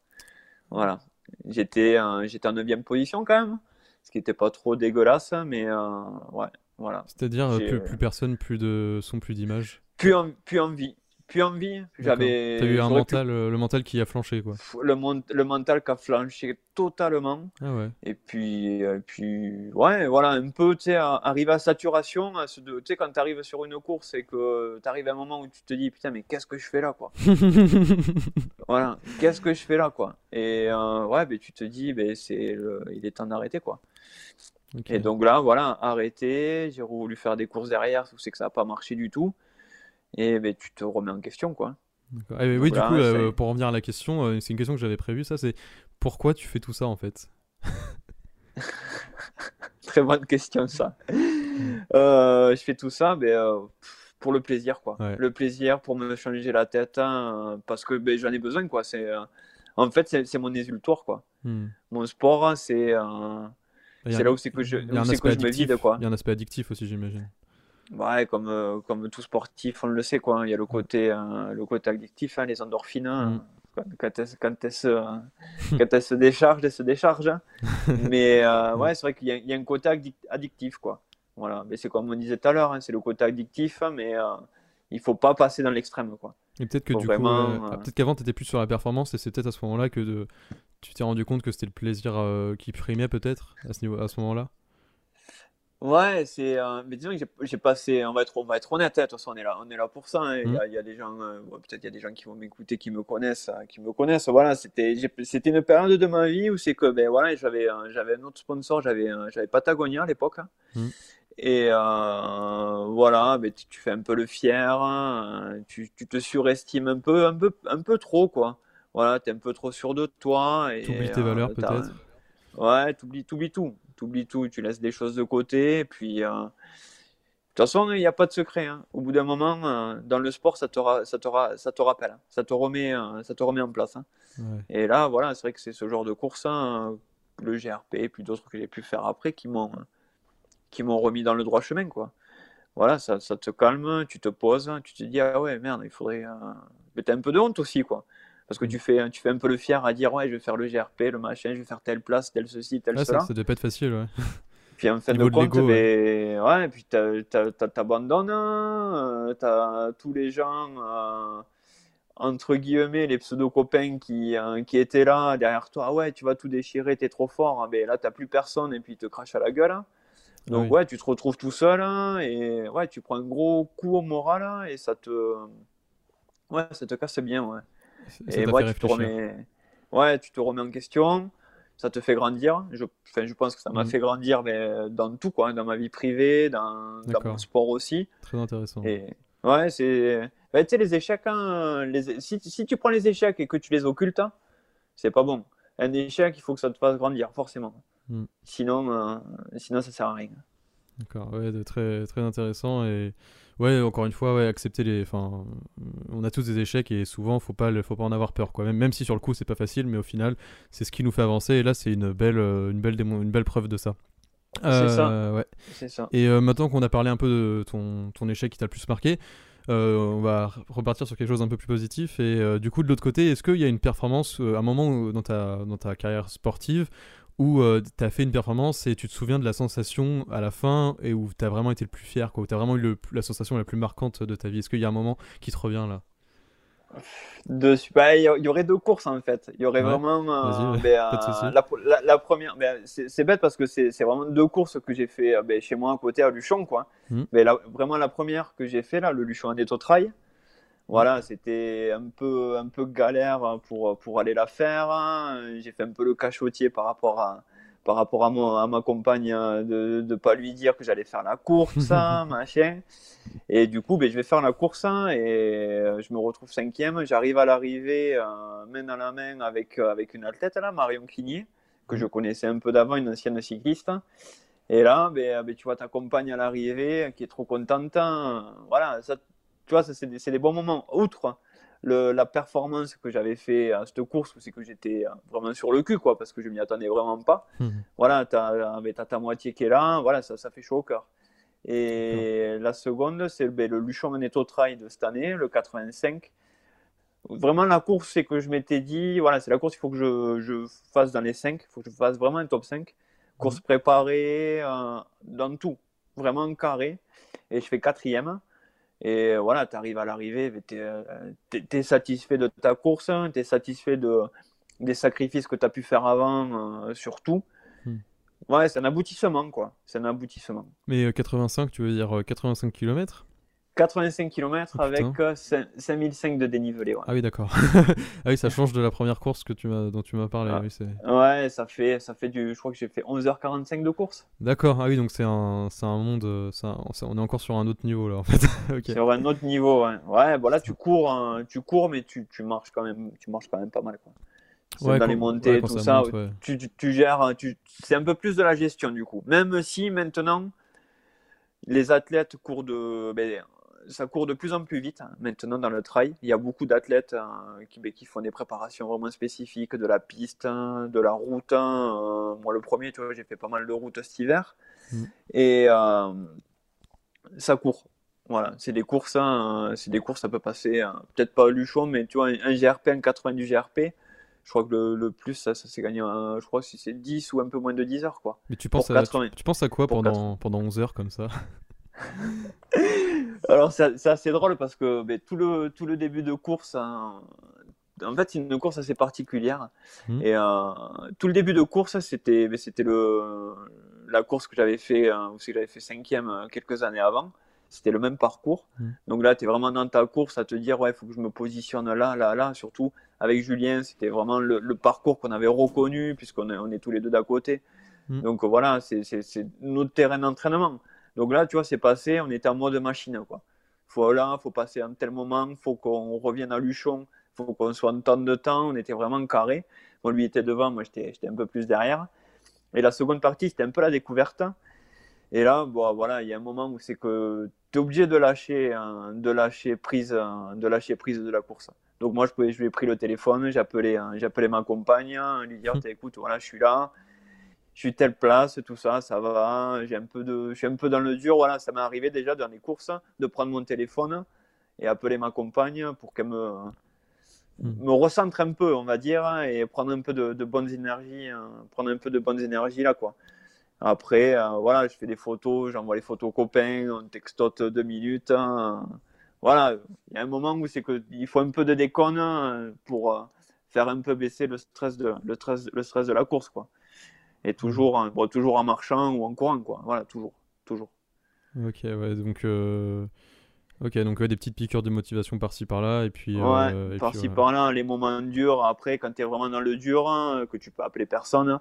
[SPEAKER 2] Voilà. J'étais, j'étais en 9 position quand même ce qui n'était pas trop dégueulasse, mais euh, ouais, voilà.
[SPEAKER 1] C'est-à-dire euh, plus, plus, personne, plus de son, plus d'image
[SPEAKER 2] plus, en, plus envie. Plus envie. J'avais.
[SPEAKER 1] T'as eu un mental, euh, le mental qui a flanché, quoi.
[SPEAKER 2] Le, le mental qui a flanché totalement.
[SPEAKER 1] Ah ouais.
[SPEAKER 2] Et puis, puis, ouais, voilà, un peu, tu sais, arriver à saturation. Tu sais, quand tu arrives sur une course et que tu arrives à un moment où tu te dis, putain, mais qu'est-ce que je fais là, quoi? voilà, qu'est-ce que je fais là, quoi? Et ouais, ben, tu te dis, ben, c'est il est temps d'arrêter, quoi. Et donc là, voilà, arrêté, j'ai voulu faire des courses derrière, c'est que ça n'a pas marché du tout. Et ben, tu te remets en question, quoi.
[SPEAKER 1] Eh, oui, du coup, euh, pour revenir à la question, euh, c'est une question que j'avais prévue, ça, c'est pourquoi tu fais tout ça en fait?
[SPEAKER 2] Très bonne question, ça. Euh, je fais tout ça, mais pour le plaisir, quoi. Le plaisir pour me changer la tête, hein, parce que ben, j'en ai besoin, quoi. C'est, en fait, c'est mon exultoire, quoi. Hmm. Mon sport, c'est c'est là où c'est que je, où c'est que je me vide, quoi.
[SPEAKER 1] Il y a un aspect addictif aussi, j'imagine.
[SPEAKER 2] Ouais, comme, euh, comme tout sportif, on le sait, quoi. Il y a le côté, euh, le côté addictif, hein, les endorphines. hein.
[SPEAKER 1] Mm.
[SPEAKER 2] Quand, elles, quand elles se, quand elles se déchargent, elles se déchargent. hein. Mais euh, ouais, c'est vrai qu'il y, y a un côté addic- addictif, quoi. Voilà, mais c'est comme on disait tout à l'heure, c'est le côté addictif, mais il faut pas passer dans l'extrême, quoi.
[SPEAKER 1] Et peut-être que du
[SPEAKER 2] vraiment,
[SPEAKER 1] coup, ouais,
[SPEAKER 2] euh,
[SPEAKER 1] ah, peut-être qu'avant t'étais plus sur la performance et c'est peut-être à ce moment-là que de- tu t'es rendu compte que c'était le plaisir euh, qui primait peut-être à ce niveau, à ce moment-là?
[SPEAKER 2] Ouais, c'est. euh, mais disons que j'ai- passé. On va être, on va être honnête, hein, de toute façon, on est là, on est là pour ça. hein. Il y
[SPEAKER 1] Mm.
[SPEAKER 2] a, il y a des gens, peut-être il y a des gens qui vont m'écouter, qui me connaissent, euh, qui me connaissent. Voilà, c'était, c'était une période de ma vie où c'est que, ben voilà, j'avais, j'avais un autre sponsor, j'avais, j'avais Patagonia à l'époque. hein.
[SPEAKER 1] Mm.
[SPEAKER 2] Et euh, voilà, ben, tu, tu fais un peu le fier, hein, tu, tu te surestimes un peu, un peu, un peu trop, quoi. Voilà, t'es un peu trop sûr de toi. Et,
[SPEAKER 1] T'oublies tes
[SPEAKER 2] euh,
[SPEAKER 1] valeurs
[SPEAKER 2] t'as-
[SPEAKER 1] peut-être.
[SPEAKER 2] Ouais, t'oublies, t'oublies tout. T'oublies tout, tu laisses des choses de côté. Et puis, euh, de toute façon, il n'y a pas de secret. hein. Au bout d'un moment, euh, dans le sport, ça te, ra- ça te, ra- ça te rappelle. hein. Ça te remet, euh, ça te remet en place. hein.
[SPEAKER 1] Ouais.
[SPEAKER 2] Et là, voilà, c'est vrai que c'est ce genre de course, le GRP et puis d'autres que j'ai pu faire après, qui m'ont, qui m'ont remis dans le droit chemin, quoi. Voilà, ça, ça te calme, tu te poses, tu te dis, ah ouais, merde, il faudrait. euh, Mais t'as un peu de honte aussi, quoi. Parce que
[SPEAKER 1] Mm.
[SPEAKER 2] tu fais, tu fais un peu le fier à dire, ouais, je vais faire le GRP, le machin, je vais faire telle place, tel ceci, tel
[SPEAKER 1] Ouais,
[SPEAKER 2] cela.
[SPEAKER 1] ça, ça devait pas être facile, ouais.
[SPEAKER 2] Puis en fin de compte,
[SPEAKER 1] l'ego,
[SPEAKER 2] ben, ouais, puis t'abandonnes, hein, euh, t'as tous les gens, euh, entre guillemets, les pseudo-copains qui, euh, qui étaient là derrière toi, Ah ouais, tu vas tout déchirer, t'es trop fort, Ah ben là, t'as plus personne et puis ils te crachent à la gueule. hein. Donc
[SPEAKER 1] Oui.
[SPEAKER 2] ouais, tu te retrouves tout seul hein, et ouais, tu prends un gros coup au moral hein, et ça te, ouais, ça te casse bien, ouais.
[SPEAKER 1] Ça
[SPEAKER 2] Et ouais, tu te remets... ouais, tu te remets en question, ça te fait grandir. Je, enfin, je pense que ça m'a
[SPEAKER 1] Mhm.
[SPEAKER 2] fait grandir mais dans tout, quoi, dans ma vie privée, dans, dans mon sport aussi.
[SPEAKER 1] Très intéressant.
[SPEAKER 2] Et ouais, c'est. bah, tu sais, les échecs, hein, les... Si, si tu prends les échecs et que tu les occultes, hein, c'est pas bon. Un échec, il faut que ça te fasse grandir, forcément.
[SPEAKER 1] Mm.
[SPEAKER 2] Sinon, euh, sinon, ça sert à rien.
[SPEAKER 1] D'accord, ouais, très, très intéressant et ouais, encore une fois, ouais, accepter les, enfin, euh, on a tous des échecs et souvent, faut pas, faut pas en avoir peur, quoi. Même, même si sur le coup, c'est pas facile, mais au final, c'est ce qui nous fait avancer et là, c'est une belle, euh, une belle démo- une belle preuve de ça.
[SPEAKER 2] C'est ça.
[SPEAKER 1] Euh, ouais.
[SPEAKER 2] Ça.
[SPEAKER 1] Et euh, maintenant qu'on a parlé un peu de ton, ton échec qui t'a le plus marqué, euh, on va re- repartir sur quelque chose d'un peu plus positif. Et euh, du coup, de l'autre côté, est-ce qu'il y a une performance, euh, un moment où- dans ta, dans ta carrière sportive, où tu as fait une performance et tu te souviens de la sensation à la fin et où tu as vraiment été le plus fier, quoi, où tu as vraiment eu le- la sensation la plus marquante de ta vie Est-ce qu'il y a un moment qui te revient là?
[SPEAKER 2] De super, il y aurait deux courses en fait. Il y aurait
[SPEAKER 1] Ouais,
[SPEAKER 2] vraiment. euh, ben, euh, la, la- la première, ben, c'est bête parce que c'est vraiment deux courses que j'ai fait euh, ben, chez moi à côté à Luchon. Quoi.
[SPEAKER 1] Mhm.
[SPEAKER 2] Mais la- vraiment la première que j'ai fait là, le Luchon Aneto Trail. Voilà, c'était un peu, un peu galère pour, pour aller la faire. hein. J'ai fait un peu le cachotier par rapport à, par rapport à, mon, à ma compagne hein, de ne pas lui dire que j'allais faire la course, machin. Et du coup, ben, je vais faire la course hein, et euh, je me retrouve cinquième. J'arrive à l'arrivée euh, main dans la main avec, euh, avec une athlète, là, Marion Quigné, que je connaissais un peu d'avant, une ancienne cycliste. Et là, ben, ben, tu vois ta compagne à l'arrivée qui est trop contente. hein. Voilà, ça, tu vois, c'est des, des bons moments. Outre le- la performance que j'avais fait à cette course, c'est que j'étais euh, vraiment sur le cul, quoi, parce que je m'y attendais vraiment pas. Voilà, t'as as ta moitié qui est là, voilà, ça, ça fait chaud au cœur. Et la seconde, c'est ben, le Luchon Veneto Trail de cette année, le 85. Vraiment, la course, c'est que je m'étais dit, voilà, c'est la course, il faut que je, je fasse dans les 5, il faut que je fasse vraiment un top 5. Course préparée, euh, dans tout, vraiment carré. Et je fais quatrième. Et voilà, tu arrives à l'arrivée, tu es, satisfait de ta course, tu es satisfait de, des sacrifices que tu as pu faire avant, euh, surtout.
[SPEAKER 1] Hmm.
[SPEAKER 2] Ouais, c'est un aboutissement, quoi. C'est un aboutissement.
[SPEAKER 1] Mais euh, 85, tu veux dire euh, 85 km
[SPEAKER 2] 85 km
[SPEAKER 1] Oh,
[SPEAKER 2] avec
[SPEAKER 1] putain.
[SPEAKER 2] euh, 5 5005 de dénivelé. Ouais.
[SPEAKER 1] Ah oui, d'accord. ah oui, ça change de la première course que tu m'as, dont tu m'as parlé.
[SPEAKER 2] Ah.
[SPEAKER 1] oui.
[SPEAKER 2] Ouais, ça fait, ça fait du. Je crois que j'ai fait 11h45 de course.
[SPEAKER 1] D'accord, ah oui, donc c'est un, c'est un monde. euh, c'est un- c'est- on est encore sur un autre niveau là en fait. ok.
[SPEAKER 2] C'est sur un autre niveau. Ouais, ouais bon là, tu cours, hein, tu cours, mais tu, tu, marches quand même, tu marches quand même pas mal. Quoi.
[SPEAKER 1] Ouais,
[SPEAKER 2] dans
[SPEAKER 1] quand-
[SPEAKER 2] les montées,
[SPEAKER 1] ouais,
[SPEAKER 2] tout
[SPEAKER 1] ça
[SPEAKER 2] ça.
[SPEAKER 1] monte, ouais.
[SPEAKER 2] tu, tu, tu gères, hein, tu, c'est un peu plus de la gestion du coup. Même si maintenant, les athlètes courent de. ben, ça court de plus en plus vite hein, maintenant dans le trail. Il y a beaucoup d'athlètes hein, qui, ben, qui, font des préparations vraiment spécifiques, de la piste, hein, de la route. Euh, moi, le premier, tu vois, j'ai fait pas mal de routes cet hiver. Mm. Et euh, ça court. Voilà, c'est des courses, c'est des courses, ça peut passer, peut-être pas à Luchon, mais tu vois, un, GRP, un 80 du GRP, je crois que le, plus, ça, ça s'est gagné, je crois si c'est 10 ou un peu moins de 10 heures, quoi.
[SPEAKER 1] Mais tu penses, à, tu, penses à quoi pendant, pendant 11 heures comme ça?
[SPEAKER 2] Alors c'est assez drôle parce que ben, tout, le, tout le début de course, hein, en fait c'est une course assez particulière. Mmh. Et euh, tout le début de course, c'était c'était la course que j'avais fait, euh, que j'avais fait cinquième euh, quelques années avant. C'était le même parcours. Mmh. Donc là, tu es vraiment dans ta course à te dire, ouais, il faut que je me positionne là, là, là. Surtout avec Julien, c'était vraiment le, parcours qu'on avait reconnu puisqu'on est, on est tous les deux d'à côté. Mmh. Donc voilà, c'est notre terrain d'entraînement. Donc là, tu vois, c'est passé, on était en mode machine, quoi. Faut là, faut passer un tel moment, faut qu'on revienne à Luchon, faut qu'on soit en temps de temps, on était vraiment carré. Bon, lui était devant, moi j'étais un peu plus derrière. Et la seconde partie, c'était un peu la découverte. Et là, bon, voilà, il y a un moment où c'est que tu es obligé de lâcher, hein, de lâcher prise, hein, de lâcher prise de la course. Donc moi, je, pouvais, je lui ai pris le téléphone, j'ai appelé, hein, appelé ma compagne, lui dire, écoute, voilà, je suis là, je suis telle place, tout ça, ça va. J'ai un peu de, je suis un peu dans le dur. Voilà, ça m'est arrivé déjà dans les courses de prendre mon téléphone et appeler ma compagne pour qu'elle me, hmm. me recentre un peu, on va dire, et prendre un peu de, bonnes énergies, hein, prendre un peu de bonnes énergies là, quoi. Après, euh, voilà, je fais des photos, j'envoie les photos aux copains, on textote deux minutes. Hein. voilà, il y a un moment où c'est qu'il faut un peu de déconne hein, pour euh, faire un peu baisser le stress de, le stress, le stress de la course, quoi et toujours, bon, toujours en marchant ou en courant, quoi. Voilà, toujours, toujours.
[SPEAKER 1] Ok, ouais, donc, euh, ok, donc des petites piqûres de motivation par-ci par-là, et puis.
[SPEAKER 2] Ouais, par-ci par-là, les moments durs. Après, quand tu es vraiment dans le dur, hein, que tu peux appeler personne,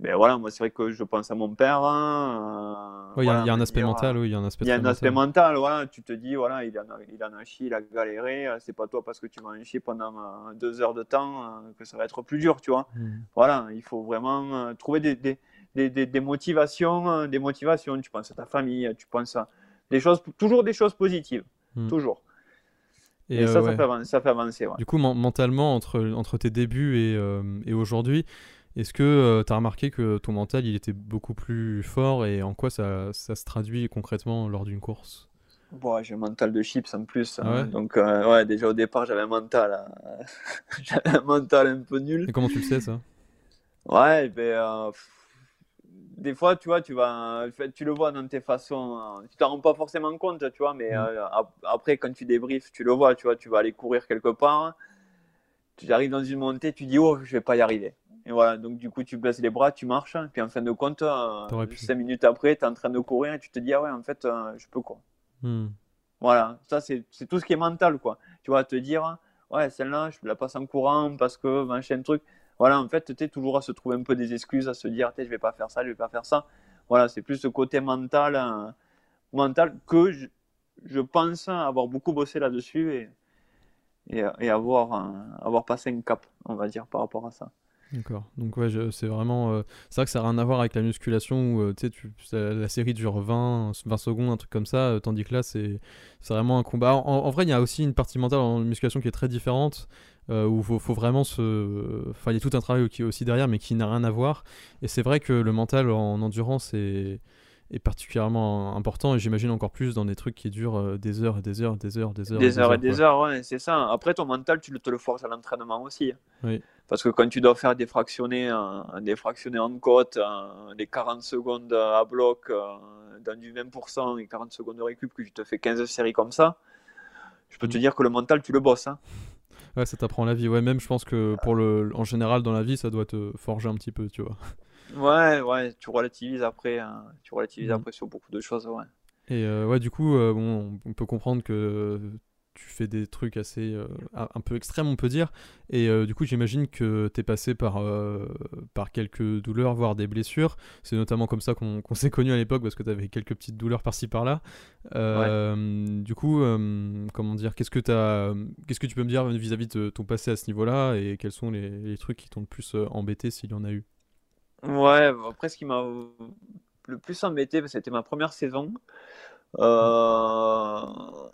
[SPEAKER 2] mais voilà, moi, c'est vrai que je pense à mon père.
[SPEAKER 1] Hein, il y, a un aspect mental, oui, il y a un aspect
[SPEAKER 2] Il y a un aspect mental, voilà. Tu te dis, voilà, il en a, il en a chié, il a galéré. C'est pas toi parce que tu vas en chier pendant euh, deux heures de temps euh, que ça va être plus dur, tu vois. Hmm. Voilà, il faut vraiment euh, trouver des, des, des, des, motivations, des motivations. Tu penses à ta famille, tu penses à des choses, toujours des choses positives, hmm. toujours. Et, ça, ça, fait, ça, fait, avancer.
[SPEAKER 1] Du coup, mentalement, entre, entre tes débuts et, et aujourd'hui, est-ce que euh, tu as remarqué que ton mental il était beaucoup plus fort et en quoi ça, ça se traduit concrètement lors d'une course?
[SPEAKER 2] Bon, J'ai un mental de chips en plus. Hein. Donc, euh, ouais, déjà au départ, j'avais un mental, euh, j'avais un mental un peu nul.
[SPEAKER 1] Et comment tu le sais ça?
[SPEAKER 2] Ouais, ben. des fois, tu vois, tu vas, tu le vois dans tes façons, tu t'en rends pas forcément compte, tu vois, mais mm. après, quand tu débriefes, tu le vois, tu vois, tu vas aller courir quelque part, tu arrives dans une montée, tu dis, oh, je vais pas y arriver. Et voilà, donc du coup, tu baisses les bras, tu marches, puis en fin de compte, euh, cinq minutes après, tu es en train de courir et tu te dis, ah ouais, en fait, euh, je peux quoi. Hmm. Voilà, ça, c'est tout ce qui est mental, quoi. Tu vois, te dire, ouais, celle-là, je la passe en courant parce que machin truc. Voilà, en fait, tu es toujours à se trouver un peu des excuses, à se dire, je vais pas faire ça, je vais pas faire ça. Voilà, c'est plus ce côté mental, euh, mental que je, je, pense avoir beaucoup bossé là-dessus et, et, et avoir, avoir passé un cap, on va dire, par rapport à ça.
[SPEAKER 1] D'accord. Donc ouais, c'est vraiment... Euh, c'est vrai que ça n'a rien à voir avec la musculation où euh, tu sais, la série dure 20, 20 secondes, un truc comme ça, euh, tandis que là, c'est vraiment un combat. En, vrai, il y a aussi une partie mentale en musculation qui est très différente, où il faut, faut, vraiment se... Enfin, il y a tout un travail qui est aussi derrière, mais qui n'a rien à voir. Et c'est vrai que le mental en endurance est est particulièrement important et j'imagine encore plus dans des trucs qui durent euh, des heures et des heures, des heures, des heures.
[SPEAKER 2] Des, heures, et des heures, ouais, c'est ça. Après, ton mental, tu te le forces à l'entraînement aussi.
[SPEAKER 1] Oui.
[SPEAKER 2] Parce que quand tu dois faire des fractionnés, des fractionnés en côte, des 40 secondes à bloc, euh, dans du 20% et 40 secondes de récup, que tu te fais 15 séries comme ça, je peux te mm. dire que le mental, tu le bosses. Hein.
[SPEAKER 1] Ouais, ça t'apprend la vie. Ouais, même je pense que pour le, en général dans la vie, ça doit te forger un petit peu, tu vois.
[SPEAKER 2] Ouais, ouais, tu relativises après, hein. tu relativises mhm. après sur beaucoup de choses, ouais.
[SPEAKER 1] Et euh, ouais, du coup, euh, bon, on peut comprendre que tu fais des trucs assez euh, un peu extrêmes, on peut dire. Et du coup, j'imagine que tu es passé par, par quelques douleurs, voire des blessures. C'est notamment comme ça qu'on s'est connu à l'époque parce que tu avais quelques petites douleurs par-ci par-là. Du coup, comment dire, qu'est-ce que qu'est-ce que tu peux me dire vis-à-vis de ton passé à ce niveau-là et quels sont les, les trucs qui t'ont le plus embêté s'il y en a eu?
[SPEAKER 2] Ouais, après, ce qui m'a le plus embêté, c'était ma première saison. Euh,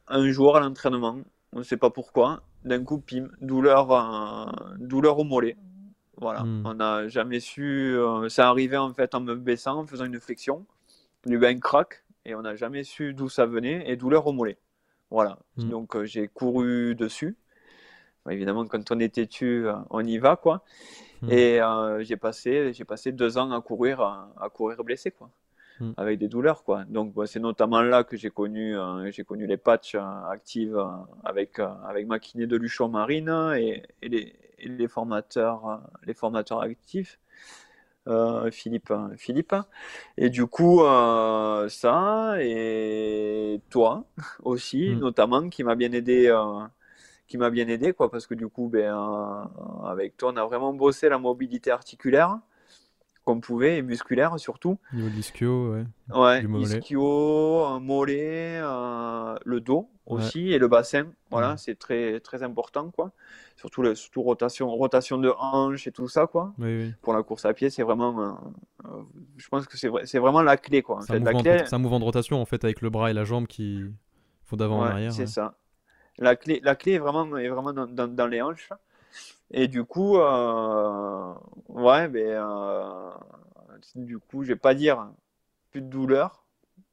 [SPEAKER 2] un jour à l'entraînement, on ne sait pas pourquoi, d'un coup, pim, douleur, euh, douleur au mollet. Voilà,
[SPEAKER 1] Hmm.
[SPEAKER 2] on n'a jamais su. euh, ça arrivait en fait en me baissant, en faisant une flexion, il y a eu un crack, et on n'a jamais su d'où ça venait, et douleur au mollet. Voilà,
[SPEAKER 1] Hmm.
[SPEAKER 2] donc j'ai couru dessus. Bon, évidemment, quand on est têtu, euh, on y va, quoi.
[SPEAKER 1] Hmm.
[SPEAKER 2] Et euh, j'ai passé, j'ai passé deux ans à courir, à, à courir blessé, quoi,
[SPEAKER 1] Hmm.
[SPEAKER 2] avec des douleurs, quoi. Donc, bah, c'est notamment là que j'ai connu, euh, j'ai connu les patchs euh, actives avec, avec ma kiné de Luchon Marine et, et les, et les formateurs, les formateurs actifs. Philippe, Philippe. Et du coup, ça, et toi aussi,
[SPEAKER 1] Mm.
[SPEAKER 2] notamment, qui m'a bien aidé, qui m'a bien aidé, quoi, parce que du coup, ben, euh, avec toi, on a vraiment bossé la mobilité articulaire qu'on pouvait, et musculaire surtout.
[SPEAKER 1] Au niveau de l'ischio, ouais.
[SPEAKER 2] Ouais, ischio, un mollet, euh, le dos
[SPEAKER 1] Ouais.
[SPEAKER 2] aussi, et le bassin. Voilà, c'est très, très important, quoi. Surtout, le, surtout rotation, rotation de hanche et tout ça, quoi
[SPEAKER 1] Oui, oui.
[SPEAKER 2] pour la course à pied, c'est vraiment, euh, euh, je pense que c'est c'est vraiment la clé quoi. En
[SPEAKER 1] C'est un,
[SPEAKER 2] fait, la
[SPEAKER 1] mouvement
[SPEAKER 2] clé,
[SPEAKER 1] de- c'est un mouvement de rotation en fait avec le bras et la jambe qui font d'avant en
[SPEAKER 2] ouais,
[SPEAKER 1] arrière.
[SPEAKER 2] c'est ça. La clé, la clé est vraiment, est vraiment dans, dans- dans les hanches. Et du coup, euh, ouais, ben, euh, du coup, je vais pas dire plus de douleur,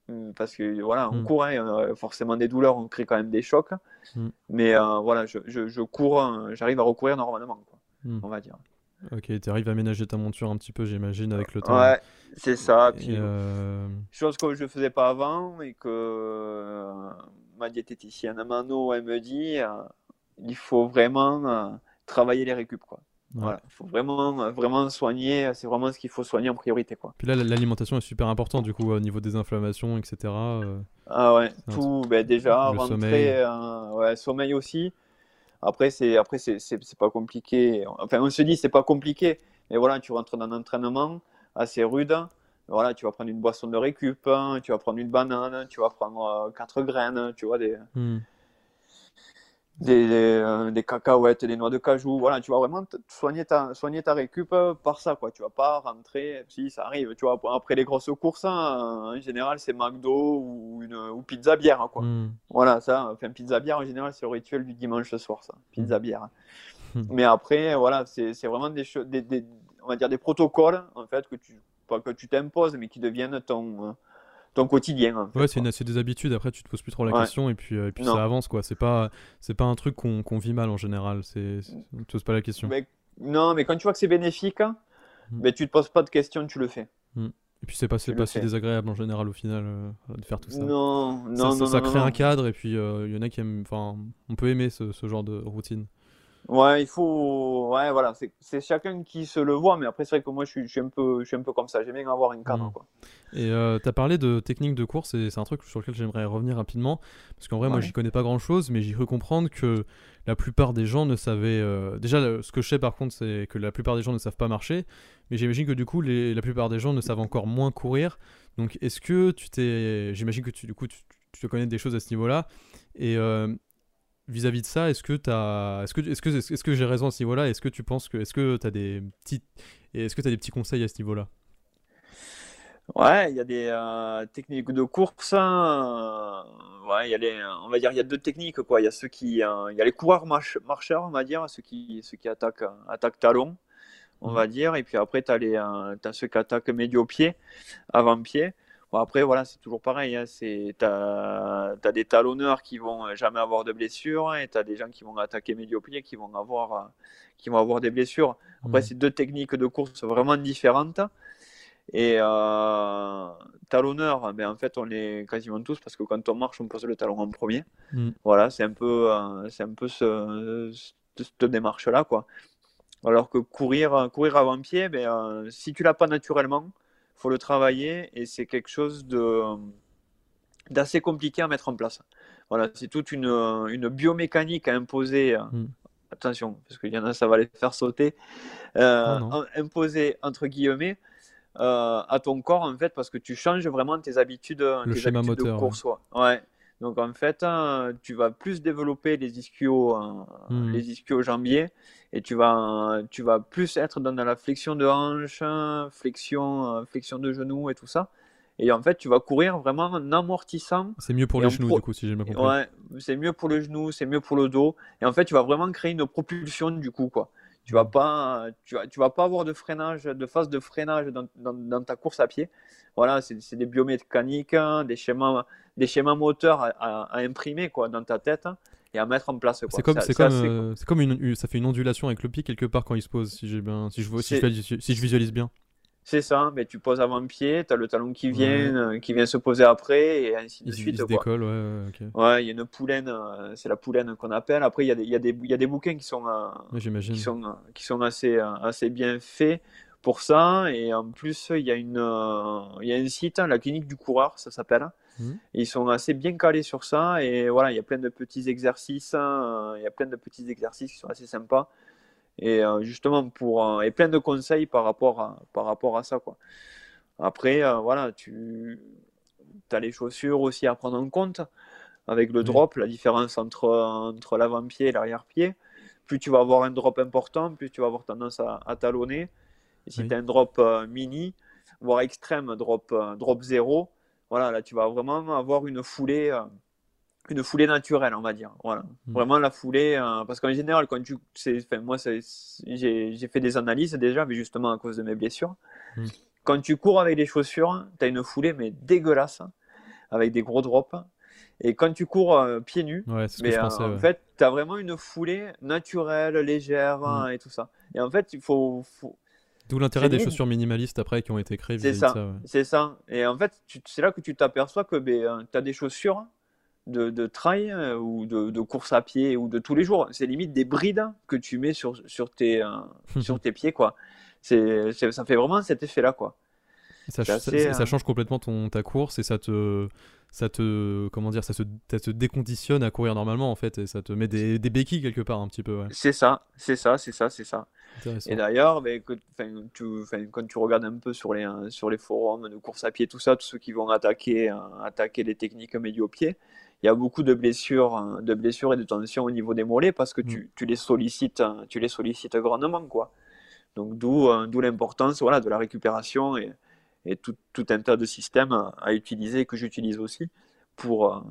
[SPEAKER 2] hum, parce que voilà, on
[SPEAKER 1] Mm.
[SPEAKER 2] court, hein, a forcément des douleurs, on crée quand même des chocs.
[SPEAKER 1] Mm.
[SPEAKER 2] Mais euh, voilà, je, je, je cours, euh, j'arrive à recourir normalement, quoi,
[SPEAKER 1] Mm.
[SPEAKER 2] on va dire.
[SPEAKER 1] Ok, tu arrives à aménager ta monture un petit peu, j'imagine, avec le temps.
[SPEAKER 2] Ouais, c'est ça. Puis,
[SPEAKER 1] euh,
[SPEAKER 2] Chose que je ne faisais pas avant et que euh, ma diététicienne Mano, elle me dit, euh, il faut vraiment euh, travailler les récup, quoi.
[SPEAKER 1] Ouais.
[SPEAKER 2] Voilà, faut vraiment, euh, vraiment soigner, c'est vraiment ce qu'il faut soigner en priorité, quoi.
[SPEAKER 1] Puis là, l'alimentation est super importante du coup au niveau des inflammations, etc. euh,
[SPEAKER 2] Ah ouais,
[SPEAKER 1] un
[SPEAKER 2] tout, ben déjà,
[SPEAKER 1] Le
[SPEAKER 2] rentrer,
[SPEAKER 1] sommeil.
[SPEAKER 2] euh, ouais, sommeil aussi. Après, c'est, après, c'est pas compliqué. Enfin, on se dit, c'est pas compliqué. Mais voilà, tu rentres dans un entraînement assez rude. Voilà, tu vas prendre une boisson de récup, hein, tu vas prendre une banane, tu vas prendre euh, quatre graines, tu vois, des,
[SPEAKER 1] hmm.
[SPEAKER 2] des, des, euh, des cacahuètes, des noix de cajou. Voilà, tu vas vraiment soigner ta, soigner ta récup euh, par ça, quoi. Tu vas pas rentrer, si ça arrive, tu vois, après les grosses courses, hein, en général, c'est McDo ou, une, ou pizza bière, hein, quoi.
[SPEAKER 1] Hmm.
[SPEAKER 2] Voilà, ça, enfin, pizza bière en général, c'est le rituel du dimanche soir, ça, pizza bière.
[SPEAKER 1] Mm.
[SPEAKER 2] Mais après, voilà, c'est vraiment des, des, on va dire des protocoles, en fait, que tu, pas que tu t'imposes, mais qui deviennent ton, euh, ton quotidien. en fait,
[SPEAKER 1] Ouais, c'est des habitudes. Après, tu te poses plus trop la
[SPEAKER 2] Ouais.
[SPEAKER 1] question et puis, euh, et puis
[SPEAKER 2] Non.
[SPEAKER 1] ça avance quoi. C'est pas, c'est pas un truc qu'on qu'on vit mal en général. C'est, c'est- on te pose pas la question.
[SPEAKER 2] Mais- non, mais quand tu vois que c'est bénéfique,
[SPEAKER 1] Mm.
[SPEAKER 2] ben, tu te poses pas de questions, tu le fais.
[SPEAKER 1] Et puis c'est pas,
[SPEAKER 2] Tu
[SPEAKER 1] pas si désagréable en général au final euh, de faire tout ça.
[SPEAKER 2] Non, non,
[SPEAKER 1] ça-
[SPEAKER 2] non,
[SPEAKER 1] ça crée un cadre et puis euh, il y en a qui aiment. Enfin, on peut aimer ce, ce genre de routine.
[SPEAKER 2] Ouais, il faut. Ouais, voilà, c'est chacun qui se le voit, mais après, c'est vrai que moi, je suis, je suis un peu, je suis un peu comme ça. J'aime bien avoir un cadre,
[SPEAKER 1] Mm.
[SPEAKER 2] quoi.
[SPEAKER 1] Et euh, t'as parlé de technique de course et c'est un truc sur lequel j'aimerais revenir rapidement parce qu'en vrai moi
[SPEAKER 2] Ouais.
[SPEAKER 1] j'y connais pas grand chose mais j'ai cru comprendre que la plupart des gens ne savaient euh, déjà ce que je sais par contre c'est que la plupart des gens ne savent pas marcher mais j'imagine que du coup les- la plupart des gens ne savent encore moins courir donc est-ce que tu t'es j'imagine que tu du coup tu, tu te connais des choses à ce niveau-là et euh, vis-à-vis de ça est-ce que t'as est-ce que est-ce que est-ce que j'ai raison à ce niveau-là? Est-ce que tu penses que est-ce que t'as des petits et est-ce que t'as des petits conseils à ce niveau-là?
[SPEAKER 2] Ouais, il y a des euh, techniques de course. hein, euh, ouais, il y a les, on va dire, il y a deux techniques, quoi. Il y a ceux qui, euh, il y a les coureurs marche- marcheurs, on va dire, ceux qui, ceux qui attaquent, euh, attaquent talon, on
[SPEAKER 1] Mhm.
[SPEAKER 2] va dire. Et puis après, tu as les, euh, t'as ceux qui attaquent médio-pied, avant-pied. Bon, après, voilà, c'est toujours pareil. Hein, c'est, t'as, t'as des talonneurs qui vont jamais avoir de blessures et tu as des gens qui vont attaquer médio-pied qui vont avoir, euh, qui vont avoir des blessures. Après, c'est deux techniques de course vraiment différentes. Et euh, talonneur, ben en fait, on est quasiment tous parce que quand on marche, on pose le talon en premier.
[SPEAKER 1] Mm.
[SPEAKER 2] Voilà, c'est un peu, euh, c'est un peu ce, ce- cette démarche-là, quoi. Alors que courir, courir avant pied, ben, euh, si tu l'as pas naturellement, faut le travailler et c'est quelque chose de d'assez compliqué à mettre en place. Voilà, c'est toute une, une biomécanique à imposer. euh,
[SPEAKER 1] Mm.
[SPEAKER 2] Attention, parce qu'il y en a, ça va les faire sauter. Euh, en- imposer entre guillemets euh, à ton corps en fait parce que tu changes vraiment tes habitudes,
[SPEAKER 1] Le
[SPEAKER 2] tes
[SPEAKER 1] schéma
[SPEAKER 2] habitudes
[SPEAKER 1] moteur,
[SPEAKER 2] de course. Ouais. Ouais. Donc en fait, euh, tu vas plus développer les ischios, euh,
[SPEAKER 1] Mhm.
[SPEAKER 2] les ischios jambiers et tu vas, tu vas plus être dans la flexion de hanche, flexion, euh, flexion de genoux et tout ça. Et en fait, tu vas courir vraiment en amortissant.
[SPEAKER 1] C'est mieux pour les genoux,
[SPEAKER 2] pro-
[SPEAKER 1] du coup, si j'ai bien compris.
[SPEAKER 2] Ouais, c'est mieux pour le genou, c'est mieux pour le dos. Et en fait, tu vas vraiment créer une propulsion du coup, quoi. Tu vas pas, tu vas, tu vas pas avoir de freinage, de phase de freinage dans, dans- dans ta course à pied. Voilà, c'est des biomécaniques, hein, des schémas, des schémas moteurs à, à- à imprimer quoi dans ta tête hein, et à mettre en place.
[SPEAKER 1] C'est comme, c'est
[SPEAKER 2] c'est
[SPEAKER 1] comme, euh, c'est comme une, ça fait une ondulation avec le pied quelque part quand il se pose, si j'ai bien, si je si je visualise bien.
[SPEAKER 2] C'est ça, mais tu poses avant-pied, tu as le talon qui vient, euh, qui vient se poser après, et ainsi de
[SPEAKER 1] Il,
[SPEAKER 2] suite.
[SPEAKER 1] il se
[SPEAKER 2] quoi.
[SPEAKER 1] décolle, ouais, ouais, ok.
[SPEAKER 2] Ouais, il y a une poulaine, euh, c'est la poulaine qu'on appelle. Après, il y, a des- il y, a des- il y a des bouquins qui sont, euh,
[SPEAKER 1] Ouais,
[SPEAKER 2] qui sont, euh, qui sont assez, assez bien faits pour ça. Et en plus, il y a, une, il y a un site, hein, la clinique du coureur, ça s'appelle.
[SPEAKER 1] Mhm.
[SPEAKER 2] Ils sont assez bien calés sur ça. Et voilà, il y a plein de petits exercices. hein, il y a plein de petits exercices qui sont assez sympas. Et euh, justement, pour, euh, et plein de conseils par rapport à, par rapport à ça. Quoi. Après, euh, voilà, tu as les chaussures aussi à prendre en compte. Avec le
[SPEAKER 1] Oui.
[SPEAKER 2] drop, la différence entre, entre l'avant-pied et l'arrière-pied. Plus tu vas avoir un drop important, plus tu vas avoir tendance à, à talonner. Et si
[SPEAKER 1] Oui.
[SPEAKER 2] tu as un drop mini, voire extrême, drop, drop 0, voilà, là tu vas vraiment avoir une foulée, une foulée naturelle, on va dire. Voilà.
[SPEAKER 1] Mm.
[SPEAKER 2] Vraiment la foulée, euh, parce qu'en général, quand tu, moi, j'ai fait des analyses déjà, mais justement à cause de mes blessures.
[SPEAKER 1] Mm.
[SPEAKER 2] Quand tu cours avec des chaussures, tu as une foulée, mais dégueulasse, avec des gros drops. Et quand tu cours euh, pieds nus,
[SPEAKER 1] Ouais,
[SPEAKER 2] mais euh,
[SPEAKER 1] pensais.
[SPEAKER 2] en
[SPEAKER 1] ouais.
[SPEAKER 2] fait, tu as vraiment une foulée naturelle, légère
[SPEAKER 1] Mm.
[SPEAKER 2] hein, et tout ça. Et en fait, il faut, faut-
[SPEAKER 1] D'où l'intérêt des chaussures minimalistes après qui ont été créées
[SPEAKER 2] c'est ça,
[SPEAKER 1] de ça. ouais.
[SPEAKER 2] c'est ça. Et en fait, c'est là que tu t'aperçois que ben, tu as des chaussures de, de trail euh, ou de, de course à pied ou de tous les jours. C'est limite des brides que tu mets sur, sur, tes, euh, sur tes pieds, quoi. C'est, ça fait vraiment cet effet-là, quoi.
[SPEAKER 1] Ça,
[SPEAKER 2] euh,
[SPEAKER 1] change complètement ton, ta course et ça te, ça te, comment dire, ça, se, ça te déconditionne à courir normalement en fait et ça te met des, des béquilles quelque part un petit peu. Ouais.
[SPEAKER 2] C'est ça, c'est ça, c'est ça, c'est ça. Et d'ailleurs, enfin, quand tu regardes un peu sur les, sur les forums de course à pied, tout ça, tous ceux qui vont attaquer, attaquer les techniques médio-pied, il y a beaucoup de blessures, euh, de blessures et de tensions au niveau des mollets parce que tu, tu les sollicites, euh, tu les sollicites grandement, quoi. Donc d'où, euh, d'où l'importance, voilà, de la récupération et, et tout, tout un tas de systèmes à, à utiliser que j'utilise aussi pour, euh,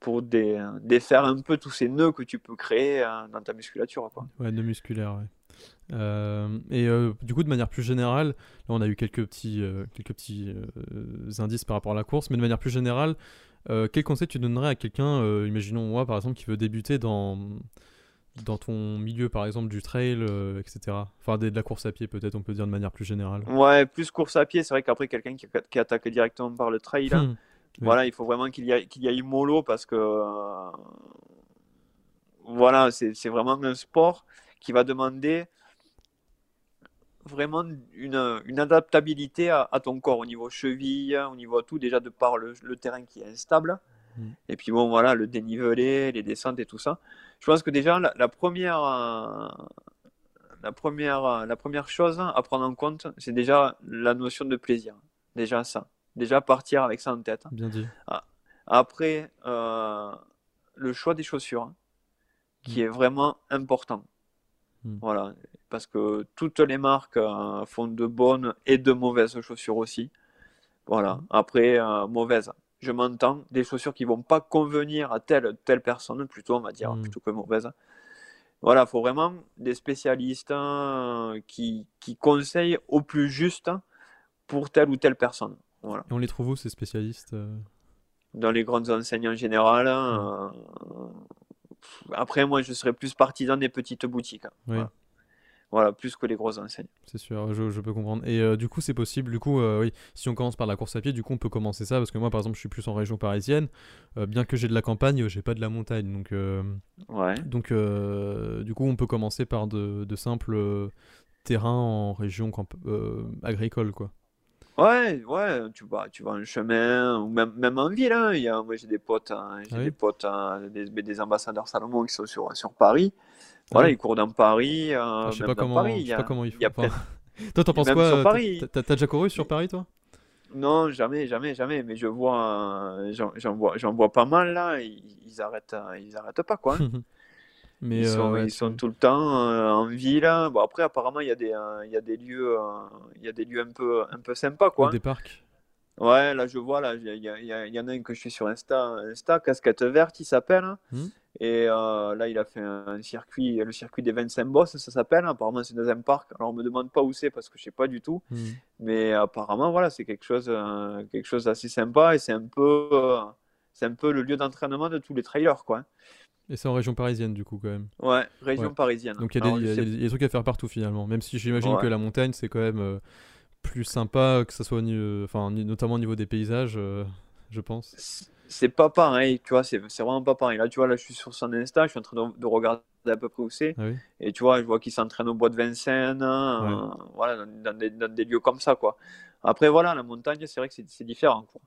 [SPEAKER 2] pour dé- défaire un peu tous ces nœuds que tu peux créer euh, dans ta musculature, quoi.
[SPEAKER 1] Ouais, de musculaire, ouais. Euh, et euh, du coup, de manière plus générale, là, on a eu quelques petits, euh, quelques petits euh, indices par rapport à la course, mais de manière plus générale, euh, quel conseil tu donnerais à quelqu'un, euh, imaginons moi par exemple, qui veut débuter dans, dans ton milieu, par exemple, du trail, euh, etc. Enfin, des- de la course à pied, peut-être, on peut dire de manière plus générale.
[SPEAKER 2] Ouais, plus course à pied, c'est vrai qu'après quelqu'un qui, qui attaque directement par le trail, là,
[SPEAKER 1] Hmm. Oui.
[SPEAKER 2] voilà, il faut vraiment qu'il y, qu'il y aille mollo parce que voilà, c'est c'est vraiment un sport qui va demander vraiment une, une adaptabilité à, à ton corps au niveau cheville, au niveau tout, déjà de par le, le terrain qui est instable.
[SPEAKER 1] Mm.
[SPEAKER 2] Et puis bon, voilà, le dénivelé, les descentes et tout ça. Je pense que déjà, la, la première, euh, la, première, euh, la première chose à prendre en compte, c'est déjà la notion de plaisir. Déjà ça. Déjà partir avec ça en tête.
[SPEAKER 1] Bien dit.
[SPEAKER 2] Après, euh, le choix des chaussures, hein, qui
[SPEAKER 1] Mm.
[SPEAKER 2] est vraiment important.
[SPEAKER 1] Mm.
[SPEAKER 2] Voilà, parce que toutes les marques euh, font de bonnes et de mauvaises chaussures aussi. Voilà,
[SPEAKER 1] Mm.
[SPEAKER 2] après, euh, mauvaises. Je m'entends, des chaussures qui vont pas convenir à telle telle personne, plutôt on va dire,
[SPEAKER 1] Mm.
[SPEAKER 2] plutôt que mauvaises. Voilà, il faut vraiment des spécialistes hein, qui, qui conseillent au plus juste pour telle ou telle personne. Voilà
[SPEAKER 1] Et on les trouve où, ces spécialistes euh?
[SPEAKER 2] Dans les grandes enseignes en général. hein, euh, Après, moi, je serais plus partisan des petites boutiques. hein.
[SPEAKER 1] Oui,
[SPEAKER 2] Voilà. Voilà, plus que les grosses enseignes.
[SPEAKER 1] c'est sûr, je, je peux comprendre. Et euh, du coup, c'est possible, du coup, euh, oui, si on commence par la course à pied, du coup, on peut commencer ça, parce que moi, par exemple, je suis plus en région parisienne, euh, bien que j'ai de la campagne, j'ai pas de la montagne, donc...
[SPEAKER 2] Ouais.
[SPEAKER 1] Donc, du coup, on peut commencer par de, de simples terrains en région agricole, quoi.
[SPEAKER 2] Ouais, ouais, tu vas, tu vas en chemin, ou même, même en ville. hein. Il y a, moi, j'ai des potes, hein, j'ai
[SPEAKER 1] Ah oui
[SPEAKER 2] des potes, hein, des, des ambassadeurs Salomon qui sont sur, sur Paris. Voilà,
[SPEAKER 1] oui.
[SPEAKER 2] ils courent dans Paris, euh,
[SPEAKER 1] Ah, je sais
[SPEAKER 2] même
[SPEAKER 1] pas
[SPEAKER 2] dans
[SPEAKER 1] comment,
[SPEAKER 2] Paris.
[SPEAKER 1] je
[SPEAKER 2] Il y
[SPEAKER 1] sais
[SPEAKER 2] a,
[SPEAKER 1] pas comment ils
[SPEAKER 2] il y a
[SPEAKER 1] font.
[SPEAKER 2] plein-
[SPEAKER 1] Enfin, toi, t'en penses
[SPEAKER 2] Même
[SPEAKER 1] quoi
[SPEAKER 2] sur
[SPEAKER 1] euh,
[SPEAKER 2] Paris.
[SPEAKER 1] t'as- T'as t'as déjà couru sur Paris, toi?
[SPEAKER 2] Non, jamais, jamais, jamais. Mais je vois, euh, j'en j'en vois, j'en vois pas mal là. Ils, ils arrêtent, euh, ils arrêtent pas quoi. hein.
[SPEAKER 1] Mais
[SPEAKER 2] Ils
[SPEAKER 1] euh,
[SPEAKER 2] sont,
[SPEAKER 1] ouais,
[SPEAKER 2] ils sont tout le temps euh, en ville. hein. Bon après apparemment il y a des, euh, il y a des lieux, euh, il y a des lieux un peu, un peu sympas quoi.
[SPEAKER 1] des parcs.
[SPEAKER 2] Ouais, là je vois, là, il y, y, y, en a un que je suis sur Insta, Insta casquette verte, il s'appelle. Mmh. Et euh, là, il a fait un circuit, le circuit des 25 boss, ça s'appelle. Apparemment, c'est dans un parc. Alors, on me demande pas où c'est parce que je sais pas du tout. Mmh. Mais apparemment, voilà, c'est quelque chose, quelque chose d'assez sympa et c'est un peu, c'est un peu le lieu d'entraînement de tous les trailers, quoi.
[SPEAKER 1] Et c'est en région parisienne, du coup, quand même.
[SPEAKER 2] Ouais, région parisienne.
[SPEAKER 1] Donc, il y, y, a des trucs à faire partout, finalement. Même si j'imagine que la montagne, c'est quand même plus sympa, que ce soit enfin, notamment au niveau des paysages, je pense
[SPEAKER 2] c'est pas pareil, tu vois, c'est vraiment pas pareil. Là, tu vois, là, je suis sur son Insta, je suis en train de, regarder à peu près où c'est. Ah et tu vois, je vois qu'il s'entraîne au bois de Vincennes, euh, voilà, dans des, dans des, lieux comme ça, quoi. Après, voilà, la montagne, c'est vrai que c'est différent, quoi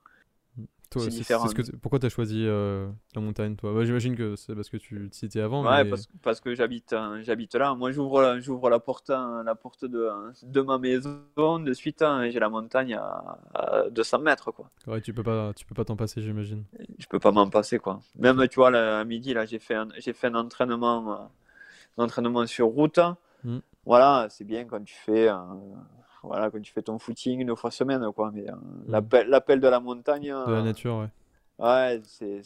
[SPEAKER 1] c'est différent. pourquoi tu as choisi euh, la montagne, toi? J'imagine que c'est parce que tu citais avant.
[SPEAKER 2] Ouais, parce, parce, que j'habite hein, j'habite là. Moi, j'ouvre j'ouvre la porte, hein, la porte de, de ma maison. De suite, hein, j'ai la montagne à, 200 mètres. Quoi.
[SPEAKER 1] Ouais, tu peux pas tu peux pas t'en passer, j'imagine.
[SPEAKER 2] Je peux pas m'en passer. quoi. Même, tu vois, là, à midi, là, j'ai fait, un, fait un entraînement, euh, entraînement sur route. Hmm. Voilà, c'est bien quand tu fais voilà, quand tu fais ton footing une fois semaine, quoi. Mais euh, mm. l'appel de la montagne.
[SPEAKER 1] De la euh, nature, ouais.
[SPEAKER 2] Ouais, c'est.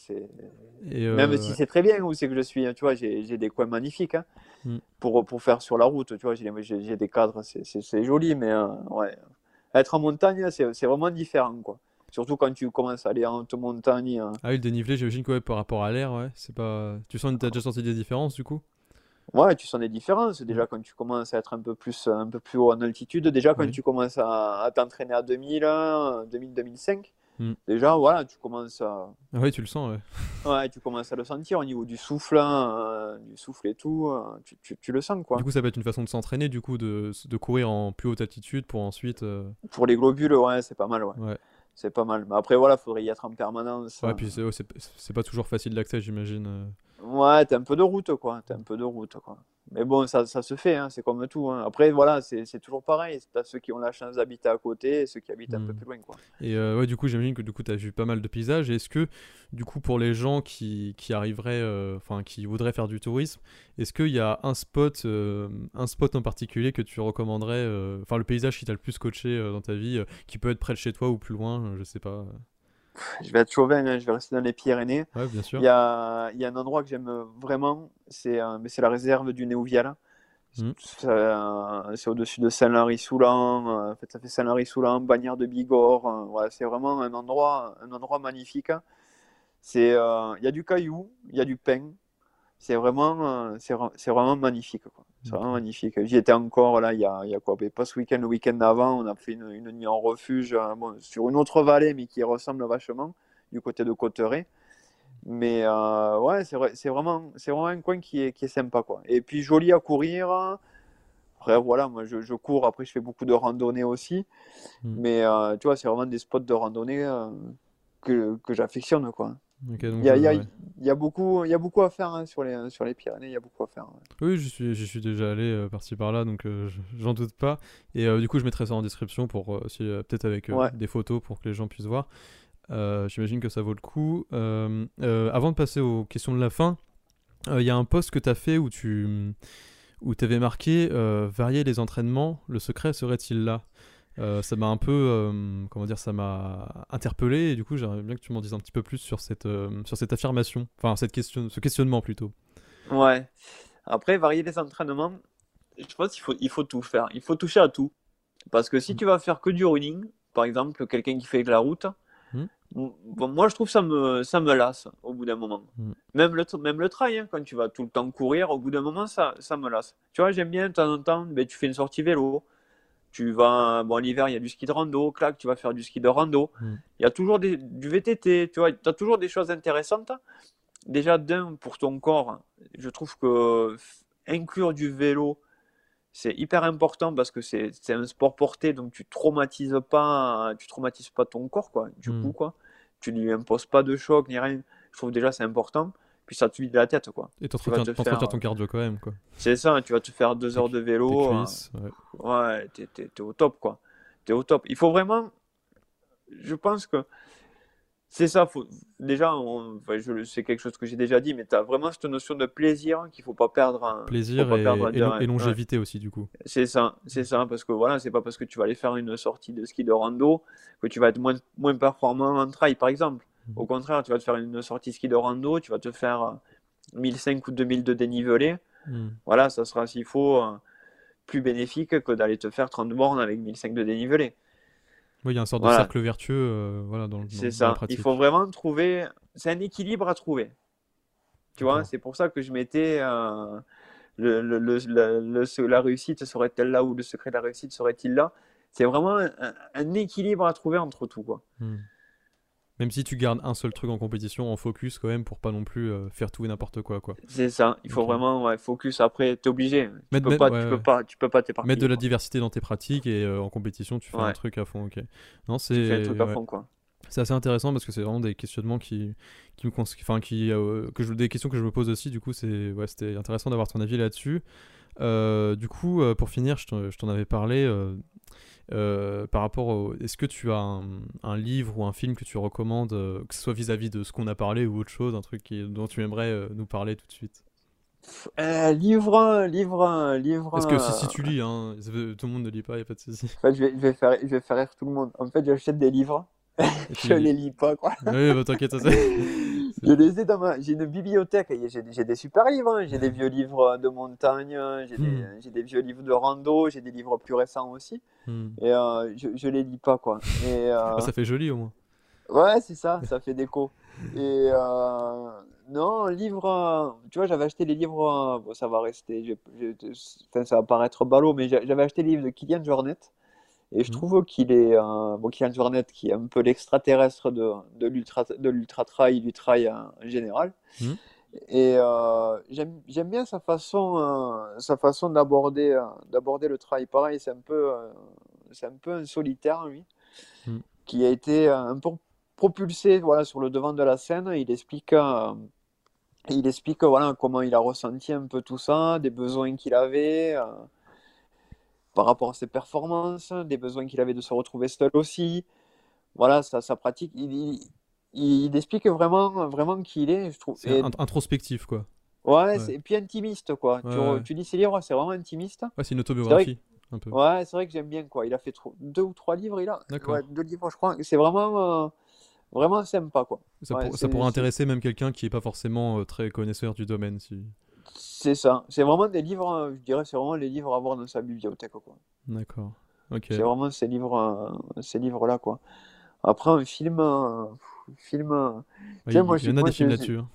[SPEAKER 2] Euh, Même si c'est très bien où c'est que je suis, hein, tu vois, j'ai des coins magnifiques hein, mm. pour, pour faire sur la route, tu vois, j'ai des cadres, c'est joli, mais ouais. Être en montagne, c'est vraiment différent, quoi. Surtout quand tu commences à aller en haute montagne. Hein.
[SPEAKER 1] Ah oui, le dénivelé, j'imagine que par rapport à l'air, ouais, c'est pas. Tu sens as déjà senti des différences du coup?
[SPEAKER 2] Ouais, tu sens des différences. Déjà, quand tu commences à être un peu plus, un peu plus haut en altitude, déjà, quand tu commences à, t'entraîner à 2000, 2000, 2005, déjà, voilà, tu commences à.
[SPEAKER 1] Ah ouais, tu le sens,
[SPEAKER 2] ouais. Ouais, tu commences à le sentir au niveau du souffle, hein, du souffle et tout, euh, tu, tu, tu, le sens, quoi.
[SPEAKER 1] Du coup, ça peut être une façon de s'entraîner, du coup, de, de, courir en plus haute altitude pour ensuite. Euh,
[SPEAKER 2] pour les globules, ouais, c'est pas mal, ouais. ouais. C'est pas mal. Mais après, voilà, faudrait y être en permanence.
[SPEAKER 1] Ouais, puis c'est pas toujours facile d'accès, j'imagine.
[SPEAKER 2] Ouais, t'as un peu de route, quoi. T'as un peu de route, quoi. Mais bon, ça, ça se fait, hein, c'est comme tout. Hein. Après, voilà, c'est toujours pareil. T'as ceux qui ont la chance d'habiter à côté et ceux qui habitent un peu hmm. plus loin, quoi.
[SPEAKER 1] Et euh, ouais, du coup, j'imagine que du coup, t'as vu pas mal de paysages. Est-ce que, du coup, pour les gens qui, qui arriveraient, euh, enfin, qui voudraient faire du tourisme, est-ce qu'il y a un spot, euh, un spot en particulier que tu recommanderais, enfin, le paysage qui t'a le plus coaché dans ta vie, qui peut être près de chez toi ou plus loin, je sais pas
[SPEAKER 2] je vais être chauvin, hein, je vais rester dans les Pyrénées.
[SPEAKER 1] Ouais, bien sûr.
[SPEAKER 2] Il y a, il y a un endroit que j'aime vraiment, c'est euh, la réserve du Néouvial. Mmh. C'est au-dessus de Saint-Lary-Soulan, euh, en fait, ça fait Saint-Lary-Soulan, Bagnères de Bigorre. Euh, c'est vraiment un endroit, un endroit magnifique. Il y a du caillou, il y a du pain, c'est vraiment, euh, c'est vraiment magnifique. C'est vraiment magnifique. J'y étais encore là, il y a, il y a quoi ben, Pas ce week-end, le week-end d'avant, on a fait une, une, nuit en refuge euh, sur une autre vallée, mais qui ressemble vachement, du côté de Cotteret. Mais euh, ouais, c'est vrai, vraiment, vraiment un coin qui est, qui est sympa. Quoi. Et puis joli à courir. Après, voilà, moi je, je cours, après je fais beaucoup de randonnées aussi. Hmm. Mais tu vois, c'est vraiment des spots de randonnée que, que j'affectionne. quoi il, y a, y y a, beaucoup, y a beaucoup à faire hein, sur, les, sur les Pyrénées, il y a beaucoup à faire.
[SPEAKER 1] Oui, je suis, je suis déjà allé euh, par-ci par-là, donc euh, j'en doute pas. Et euh, du coup, je mettrai ça en description, pour peut-être avec des photos pour que les gens puissent voir. J'imagine que ça vaut le coup. avant de passer aux questions de la fin, il y a un post que tu as fait où tu où avais marqué varier les entraînements, le secret serait-il là? Euh, ça m'a un peu, euh, comment dire, ça m'a interpellé et du coup j'aimerais bien que tu m'en dises un petit peu plus sur cette, euh, sur cette affirmation, enfin cette question, ce questionnement plutôt.
[SPEAKER 2] Ouais. Après, varier les entraînements, je pense qu'il faut, il faut tout faire, il faut toucher à tout. Parce que si mm. tu vas faire que du running, par exemple, quelqu'un qui fait de la route, mm. bon, moi je trouve ça me, ça me lasse au bout d'un moment. Mm. Même, le, même le trail, hein, quand tu vas tout le temps courir, au bout d'un moment ça, ça me lasse. Tu vois, j'aime bien de temps en temps, mais ben, tu fais une sortie vélo, tu vas, bon, l'hiver, il y a du ski de rando, clac, tu vas faire du ski de rando. Mm. Il y a toujours des, du VTT, tu vois, tu as toujours des choses intéressantes. Déjà, d'un, pour ton corps, je trouve que inclure du vélo, c'est hyper important parce que c'est un sport porté, donc tu traumatises pas, tu traumatises pas ton corps, quoi, du mm. coup, quoi. Tu lui imposes pas de choc ni rien. Je trouve déjà c'est important puis ça te vide la tête quoi.
[SPEAKER 1] Et t'entretiens faire... ton cardio quand même quoi.
[SPEAKER 2] C'est ça, tu vas te faire deux heures de vélo.
[SPEAKER 1] Hein. Cuisses,
[SPEAKER 2] ouais, ouais t'es, au top quoi. T'es au top. Il faut vraiment, je pense que C'est ça, faut... déjà, on... enfin, je... c'est quelque chose que j'ai déjà dit, mais tu as vraiment cette notion de plaisir qu'il faut pas perdre.
[SPEAKER 1] Plaisir
[SPEAKER 2] pas
[SPEAKER 1] et,
[SPEAKER 2] perdre ouais.
[SPEAKER 1] longévité aussi, du coup.
[SPEAKER 2] C'est ça, c'est ça, parce que voilà, c'est pas parce que tu vas aller faire une sortie de ski de rando que tu vas être moins, moins performant en trail, par exemple. Au contraire, tu vas te faire une sortie ski de rando, tu vas te faire euh, 1005 ou 2000 de dénivelé.
[SPEAKER 1] Hmm.
[SPEAKER 2] Voilà, ça sera s'il faut euh, plus bénéfique que d'aller te faire 30 bornes avec 1005 de dénivelé.
[SPEAKER 1] Oui, il y a un sorte
[SPEAKER 2] Voilà.
[SPEAKER 1] de cercle vertueux euh, voilà, dans, dans-
[SPEAKER 2] C'est
[SPEAKER 1] dans la
[SPEAKER 2] ça.
[SPEAKER 1] pratique.
[SPEAKER 2] Il faut vraiment trouver. C'est un équilibre à trouver. Tu vois, c'est pour ça que je mettais euh, le, la réussite serait-elle là ou le secret de la réussite serait-il là? C'est vraiment un, un- un équilibre à trouver entre tout, quoi.
[SPEAKER 1] Hmm. Même si tu gardes un seul truc en compétition en focus quand même pour pas non plus euh, faire tout et n'importe quoi quoi.
[SPEAKER 2] C'est ça. Il faut vraiment ouais, focus. Après, t'es obligé. Tu
[SPEAKER 1] Mettre-
[SPEAKER 2] peux
[SPEAKER 1] mettre-
[SPEAKER 2] pas,
[SPEAKER 1] ouais,
[SPEAKER 2] tu peux pas, tu peux pas t'éparpiller.
[SPEAKER 1] Mettre de la
[SPEAKER 2] quoi.
[SPEAKER 1] diversité dans tes pratiques et euh, en compétition tu fais un truc à fond. Ok. Non
[SPEAKER 2] Tu fais
[SPEAKER 1] c'est
[SPEAKER 2] le truc à fond, quoi.
[SPEAKER 1] c'est assez intéressant parce que c'est vraiment des questionnements qui qui me enfin qui euh, que je des questions que je me pose aussi. Du coup c'est ouais c'était intéressant d'avoir ton avis là-dessus. Du coup pour finir je t'en avais parlé. Euh, par rapport au... Est-ce que tu as un, un livre ou un film que tu recommandes, euh, que ce soit vis-à-vis de ce qu'on a parlé ou autre chose, un truc qui- dont tu aimerais euh, nous parler tout de suite?
[SPEAKER 2] Livre, livre, livre.
[SPEAKER 1] Parce que si, si tu lis, hein, tout le monde ne lit pas, il n'y a pas de souci.
[SPEAKER 2] En fait, je vais, je vais faire, je vais faire rire tout le monde. En fait, j'achète des livres. Je
[SPEAKER 1] les
[SPEAKER 2] les
[SPEAKER 1] lis.
[SPEAKER 2] pas, quoi.
[SPEAKER 1] Oui, bah, t'inquiète, ça,
[SPEAKER 2] Je les ai dans ma... J'ai une bibliothèque. J'ai des super livres. hein. J'ai des vieux livres de montagne. J'ai des...
[SPEAKER 1] Hmm.
[SPEAKER 2] j'ai des vieux livres de rando. J'ai des livres plus récents aussi.
[SPEAKER 1] Hmm.
[SPEAKER 2] Et euh, je, je les lis pas, quoi. Et, euh,
[SPEAKER 1] Ah, ça fait joli au moins.
[SPEAKER 2] Ouais, c'est ça. Ça fait déco. Et euh, non, livre. Tu vois, j'avais acheté les livres. Bon, ça va rester. je- je- Enfin, ça va paraître ballot, mais j'a- j'avais acheté les livres de Kylian Jornet. Et je
[SPEAKER 1] Mhm.
[SPEAKER 2] trouve qu'il est. euh, Bon, Jornet, qui est un peu l'extraterrestre de, de l'ultra de l'ultra trail, du trail en, en général.
[SPEAKER 1] Mhm.
[SPEAKER 2] Et euh, j'aime bien sa façon, euh, sa façon d'aborder euh, d'aborder le trail. Pareil, c'est un peu, euh, c'est un peu un solitaire, lui,
[SPEAKER 1] Mhm.
[SPEAKER 2] qui a été euh, un peu propulsé voilà, sur le devant de la scène. Il explique, euh, il explique voilà, comment il a ressenti un peu tout ça, des besoins qu'il avait euh, par rapport à ses performances, des besoins qu'il avait de se retrouver seul aussi. Voilà, sa, sa pratique. Il, il, il explique vraiment, vraiment qui il est, je trouve.
[SPEAKER 1] C'est
[SPEAKER 2] Et-
[SPEAKER 1] int- introspectif, quoi.
[SPEAKER 2] Ouais, et puis intimiste quoi. Tu,
[SPEAKER 1] Ouais,
[SPEAKER 2] tu lis ses livres, c'est vraiment intimiste.
[SPEAKER 1] Ouais, c'est une autobiographie, un peu.
[SPEAKER 2] Ouais, c'est vrai que j'aime bien quoi. Il a fait trop- deux ou trois livres, il a.
[SPEAKER 1] D'accord.
[SPEAKER 2] Deux livres, je crois. C'est vraiment, euh, vraiment sympa quoi.
[SPEAKER 1] Ça,
[SPEAKER 2] Ouais,
[SPEAKER 1] pour- ça
[SPEAKER 2] c'est-
[SPEAKER 1] pourrait intéresser même quelqu'un qui n'est pas forcément euh, très connaisseur du domaine. Si...
[SPEAKER 2] C'est ça. C'est vraiment des livres, euh, je dirais, c'est vraiment les livres à avoir dans sa bibliothèque quoi.
[SPEAKER 1] D'accord. Ok.
[SPEAKER 2] C'est vraiment ces livres, euh, ces livres là quoi. Après un film, euh, pff, film. euh,
[SPEAKER 1] Ouais,
[SPEAKER 2] sais,
[SPEAKER 1] il
[SPEAKER 2] moi,
[SPEAKER 1] il
[SPEAKER 2] je
[SPEAKER 1] y en a
[SPEAKER 2] moi,
[SPEAKER 1] des films là-dessus. hein.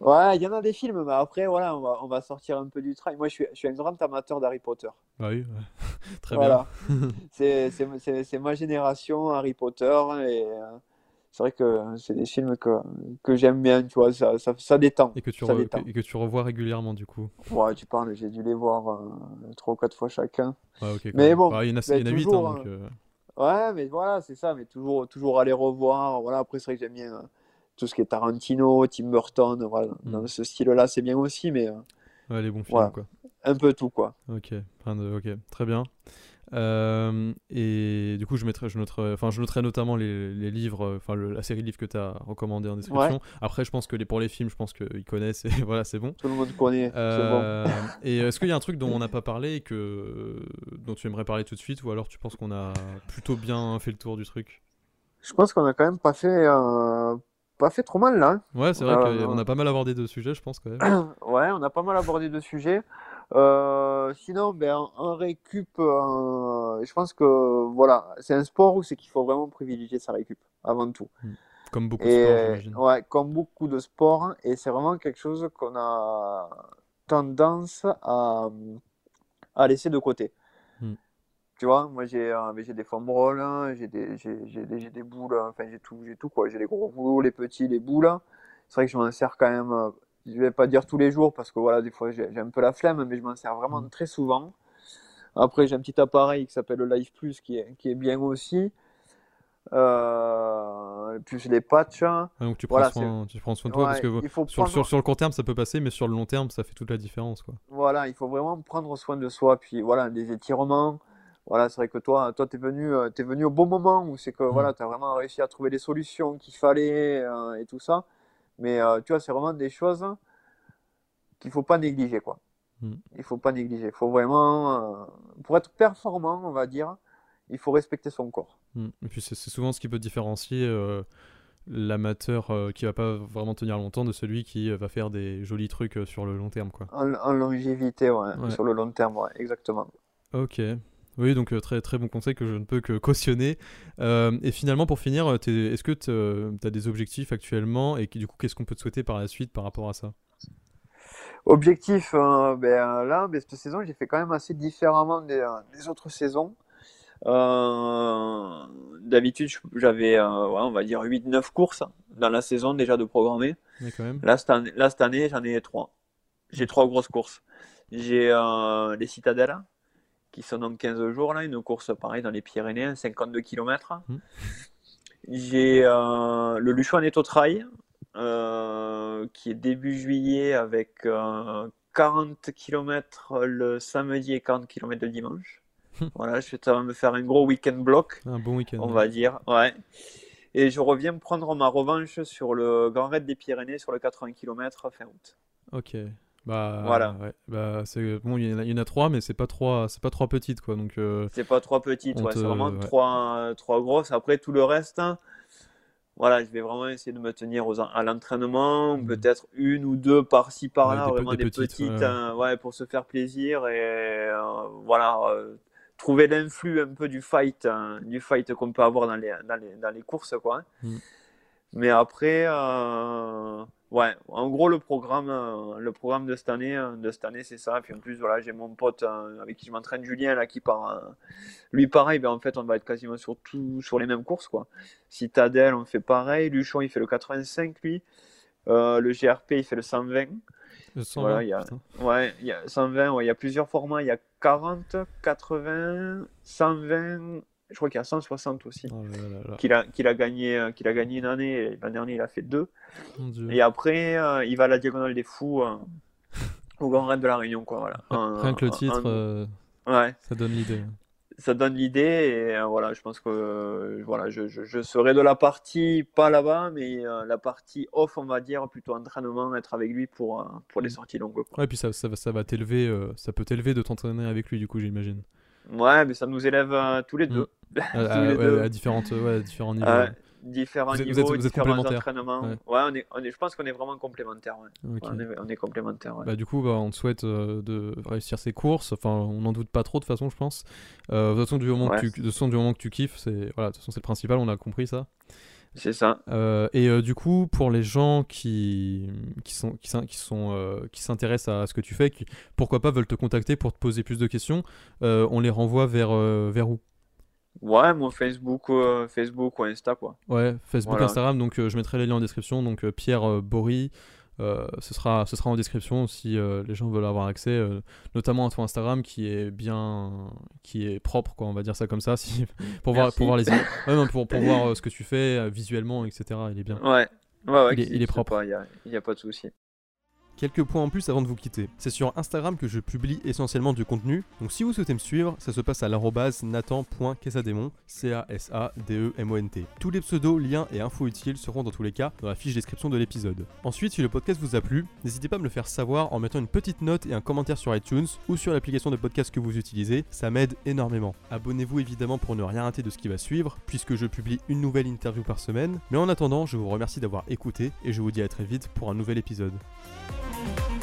[SPEAKER 2] Ouais, il y en a des films, mais après voilà, on va, on va sortir un peu du trail. Moi, je suis, je suis un grand amateur d'Harry Potter.
[SPEAKER 1] Bah oui, ouais. très bien.
[SPEAKER 2] C'est ma génération, Harry Potter, et euh, c'est vrai que c'est des films que, que j'aime bien, tu vois, ça, ça, ça détend.
[SPEAKER 1] Et que, tu
[SPEAKER 2] ça
[SPEAKER 1] re-
[SPEAKER 2] détend.
[SPEAKER 1] et que tu revois régulièrement, du coup.
[SPEAKER 2] Ouais, tu parles, j'ai dû les voir euh, trois ou quatre fois chacun.
[SPEAKER 1] Ouais,
[SPEAKER 2] Mais bon,
[SPEAKER 1] Bah, il y en a, il y en a huit,
[SPEAKER 2] toujours,
[SPEAKER 1] hein, donc,
[SPEAKER 2] hein.
[SPEAKER 1] euh,
[SPEAKER 2] Ouais, mais voilà, c'est ça, mais toujours, toujours aller revoir. Voilà, après, c'est vrai que j'aime bien euh, tout ce qui est Tarantino, Tim Burton, voilà,
[SPEAKER 1] Mm.
[SPEAKER 2] dans ce style-là, c'est bien aussi, mais euh,
[SPEAKER 1] ouais, les bons films,
[SPEAKER 2] Voilà.
[SPEAKER 1] quoi.
[SPEAKER 2] un peu tout, quoi.
[SPEAKER 1] Ok, ok, très bien. Euh, et du coup, je mettrai, je noterai, enfin, je noterai notamment les, les livres, euh, enfin, le- la série de livres que tu as recommandé en description. Après, je pense que les, pour les films, je pense qu'ils connaissent et voilà, c'est bon.
[SPEAKER 2] Tout le monde connaît, c'est bon.
[SPEAKER 1] Euh, et est-ce qu'il y a un truc dont on n'a pas parlé et que, dont tu aimerais parler tout de suite ou alors tu penses qu'on a plutôt bien fait le tour du truc?
[SPEAKER 2] Je pense qu'on a quand même pas fait, euh, pas fait trop mal, là.
[SPEAKER 1] Ouais, c'est vrai
[SPEAKER 2] Euh,
[SPEAKER 1] qu'on a pas mal abordé de sujets, je pense quand même.
[SPEAKER 2] Ouais, on a pas mal abordé de sujets. Euh, sinon, ben, en, récup, euh, je pense que voilà, c'est un sport où c'est qu'il faut vraiment privilégier sa récup avant tout.
[SPEAKER 1] Comme beaucoup de sports, j'imagine.
[SPEAKER 2] ouais, comme beaucoup de sports, et c'est vraiment quelque chose qu'on a tendance à, à laisser de côté.
[SPEAKER 1] Hmm.
[SPEAKER 2] Tu vois, moi j'ai euh, mais j'ai des foam rolls, hein, j'ai des, j'ai, j'ai des, j'ai des boules, hein, enfin j'ai tout, j'ai tout quoi. J'ai les gros boulots, les petits, les boules. C'est vrai que je m'en sers quand même, euh, je vais pas dire tous les jours parce que voilà, des fois j'ai, un peu la flemme, mais je m'en sers vraiment
[SPEAKER 1] Hmm.
[SPEAKER 2] très souvent. Après, j'ai un petit appareil qui s'appelle le Life Plus qui est, qui est bien aussi. Euh, plus les patchs. hein.
[SPEAKER 1] Ah, donc tu prends,
[SPEAKER 2] voilà,
[SPEAKER 1] soin, tu prends soin de toi parce que
[SPEAKER 2] il faut
[SPEAKER 1] sur,
[SPEAKER 2] prendre-
[SPEAKER 1] sur, sur le court terme ça peut passer, mais sur le long terme ça fait toute la différence. Quoi.
[SPEAKER 2] Voilà, il faut vraiment prendre soin de soi. Puis voilà, des étirements, voilà, c'est vrai que toi, toi, t'es venu, euh, es venu au bon moment où c'est que
[SPEAKER 1] Mm.
[SPEAKER 2] voilà, t'as vraiment réussi à trouver les solutions qu'il fallait euh, et tout ça. Mais euh, tu vois, c'est vraiment des choses qu'il faut pas négliger, quoi.
[SPEAKER 1] Mm.
[SPEAKER 2] Il faut pas négliger. Il faut vraiment, euh, pour être performant, on va dire, il faut respecter son corps.
[SPEAKER 1] Mm. Et puis c'est souvent ce qui peut différencier euh, l'amateur qui va pas vraiment tenir longtemps de celui qui va faire des jolis trucs sur le long terme, quoi.
[SPEAKER 2] En, en longévité, ouais,
[SPEAKER 1] Ouais.
[SPEAKER 2] sur le long terme, ouais, exactement.
[SPEAKER 1] Ok. Oui, donc euh, très très bon conseil que je ne peux que cautionner. Euh, et finalement, pour finir, euh, est-ce que tu as des objectifs actuellement et qui, du coup, qu'est-ce qu'on peut te souhaiter par la suite par rapport à ça?
[SPEAKER 2] Objectif, euh, ben, là, ben, cette saison, j'ai fait quand même assez différemment des, des autres saisons. Euh, D'habitude, j'avais, euh, ouais, on va dire, 8-9 courses dans la saison déjà de programmer.
[SPEAKER 1] Quand même.
[SPEAKER 2] Là, cette année, année, j'en ai 3. J'ai trois grosses courses. J'ai euh, les Citadelles, qui sont dans 15 jours, là, une course pareil dans les Pyrénées, 52 km.
[SPEAKER 1] Mhm.
[SPEAKER 2] J'ai euh, le Luchon Netto Trail, euh, qui est début juillet avec euh, 40 km le samedi et 40 km le dimanche. voilà, je vais me faire un gros week-end block,
[SPEAKER 1] Un bon week-end.
[SPEAKER 2] on va dire. Ouais. Et je reviens prendre ma revanche sur le Grand Raid des Pyrénées sur le 80 km fin août.
[SPEAKER 1] Ok. Bah,
[SPEAKER 2] Voilà.
[SPEAKER 1] ouais. Bah, c'est bon, il y, en a- il y en a trois, mais c'est pas trois, c'est pas trois petites, quoi. Donc, euh,
[SPEAKER 2] C'est pas trois petites, ouais,
[SPEAKER 1] te-
[SPEAKER 2] c'est vraiment
[SPEAKER 1] ouais.
[SPEAKER 2] trois, trois grosses. Après, tout le reste, hein, voilà, je vais vraiment essayer de me tenir aux, à l'entraînement,
[SPEAKER 1] Mhm.
[SPEAKER 2] peut-être une ou deux par-ci par-là, vraiment
[SPEAKER 1] des
[SPEAKER 2] des,
[SPEAKER 1] petites,
[SPEAKER 2] petites, hein, ouais, pour se faire plaisir et euh, voilà, euh, trouver l'influx un peu du fight, hein, du fight qu'on peut avoir dans les, dans les, dans les courses, quoi. hein. Mais après, euh, ouais, en gros, le programme, euh, le programme de cette année, euh, de cette année, c'est ça. Puis en plus, voilà, j'ai mon pote euh, avec qui je m'entraîne, Julien, là, qui part. lui, pareil, ben, en fait, on va être quasiment sur tout, sur les mêmes courses, quoi. Citadel, on fait pareil. Luchon, il fait le 85, lui. Le GRP, il fait le 120.
[SPEAKER 1] le 120,
[SPEAKER 2] Voilà, il y a-
[SPEAKER 1] putain.
[SPEAKER 2] Ouais, il y a 120, ouais, il y a plusieurs formats. Il y a 40, 80, 120. Je crois qu'il y a 160 aussi.
[SPEAKER 1] Oh
[SPEAKER 2] Qu'il a, qu'il a gagné, euh, qu'il a gagné une année. et L'an dernier, il a fait deux. Et après, euh, il va à la Diagonale des Fous euh, au Grand Raid de la Réunion, quoi. Voilà. Un-
[SPEAKER 1] Rien que le titre,
[SPEAKER 2] un-
[SPEAKER 1] euh,
[SPEAKER 2] ouais,
[SPEAKER 1] ça donne l'idée.
[SPEAKER 2] ça donne l'idée et voilà, je pense que voilà, je, je, je serai de la partie pas là-bas, mais la partie off, on va dire, plutôt entraînement, être avec lui pour, pour les
[SPEAKER 1] Mm.
[SPEAKER 2] sorties longues, quoi.
[SPEAKER 1] Ouais, puis ça, ça, va- ça va t'élever, ça peut t'élever de t'entraîner avec lui, du coup, j'imagine.
[SPEAKER 2] Ouais, mais ça nous élève euh, tous les deux.
[SPEAKER 1] À,
[SPEAKER 2] Tous
[SPEAKER 1] à-
[SPEAKER 2] les
[SPEAKER 1] ouais,
[SPEAKER 2] deux.
[SPEAKER 1] à différentes, ouais, à différents niveaux.
[SPEAKER 2] Euh, différents
[SPEAKER 1] Vous êtes- vous
[SPEAKER 2] niveaux,
[SPEAKER 1] êtes- vous êtes
[SPEAKER 2] différents
[SPEAKER 1] complémentaires.
[SPEAKER 2] entraînements.
[SPEAKER 1] Ouais.
[SPEAKER 2] Ouais, on est, on est, je pense qu'on est vraiment complémentaires. ouais.
[SPEAKER 1] Ok.
[SPEAKER 2] On, est, on est complémentaires. ouais.
[SPEAKER 1] Bah, du coup, bah, on te souhaite euh, de réussir ces courses. Enfin, on n'en doute pas trop de toute façon, je pense. Euh, de toute façon, du moment,
[SPEAKER 2] Ouais.
[SPEAKER 1] que, tu, de toute façon, du moment que tu kiffes, c'est voilà, de toute façon, c'est le principal. On a compris ça.
[SPEAKER 2] C'est ça.
[SPEAKER 1] Euh, et euh, du coup, pour les gens qui, qui sont qui, sont euh, qui s'intéressent à ce que tu fais, qui pourquoi pas veulent te contacter pour te poser plus de questions, on les renvoie vers vers où?
[SPEAKER 2] Ouais, mon Facebook, Facebook ou Insta, quoi.
[SPEAKER 1] Ouais, Facebook,
[SPEAKER 2] Voilà.
[SPEAKER 1] Instagram. Donc, je mettrai les liens en description. Donc, Pierre Bory, euh, ce sera ce sera en description si euh, les gens veulent avoir accès, euh, notamment à ton Instagram qui est bien qui est propre, quoi. On va dire ça comme ça, si pour voir pour voir les ouais, non, pour pour voir ce que tu fais visuellement, etc. Il est bien.
[SPEAKER 2] Ouais. Ouais, ouais,
[SPEAKER 1] Il est- il propre.
[SPEAKER 2] Il n'y a, a pas de souci.
[SPEAKER 1] Quelques points en plus avant de vous quitter. C'est sur Instagram que je publie essentiellement du contenu. Donc si vous souhaitez me suivre, ça se passe à l'arrobase C-A-S-A-D-E-M-O-N-T. Tous les pseudos, liens et infos utiles seront dans tous les cas dans la fiche description de l'épisode. Ensuite, si le podcast vous a plu, n'hésitez pas à me le faire savoir en mettant une petite note et un commentaire sur iTunes ou sur l'application de podcast que vous utilisez, ça m'aide énormément. Abonnez-vous évidemment pour ne rien rater de ce qui va suivre, puisque je publie une nouvelle interview par semaine. Mais en attendant, je vous remercie d'avoir écouté et je vous dis à très vite pour un nouvel épisode. Bye.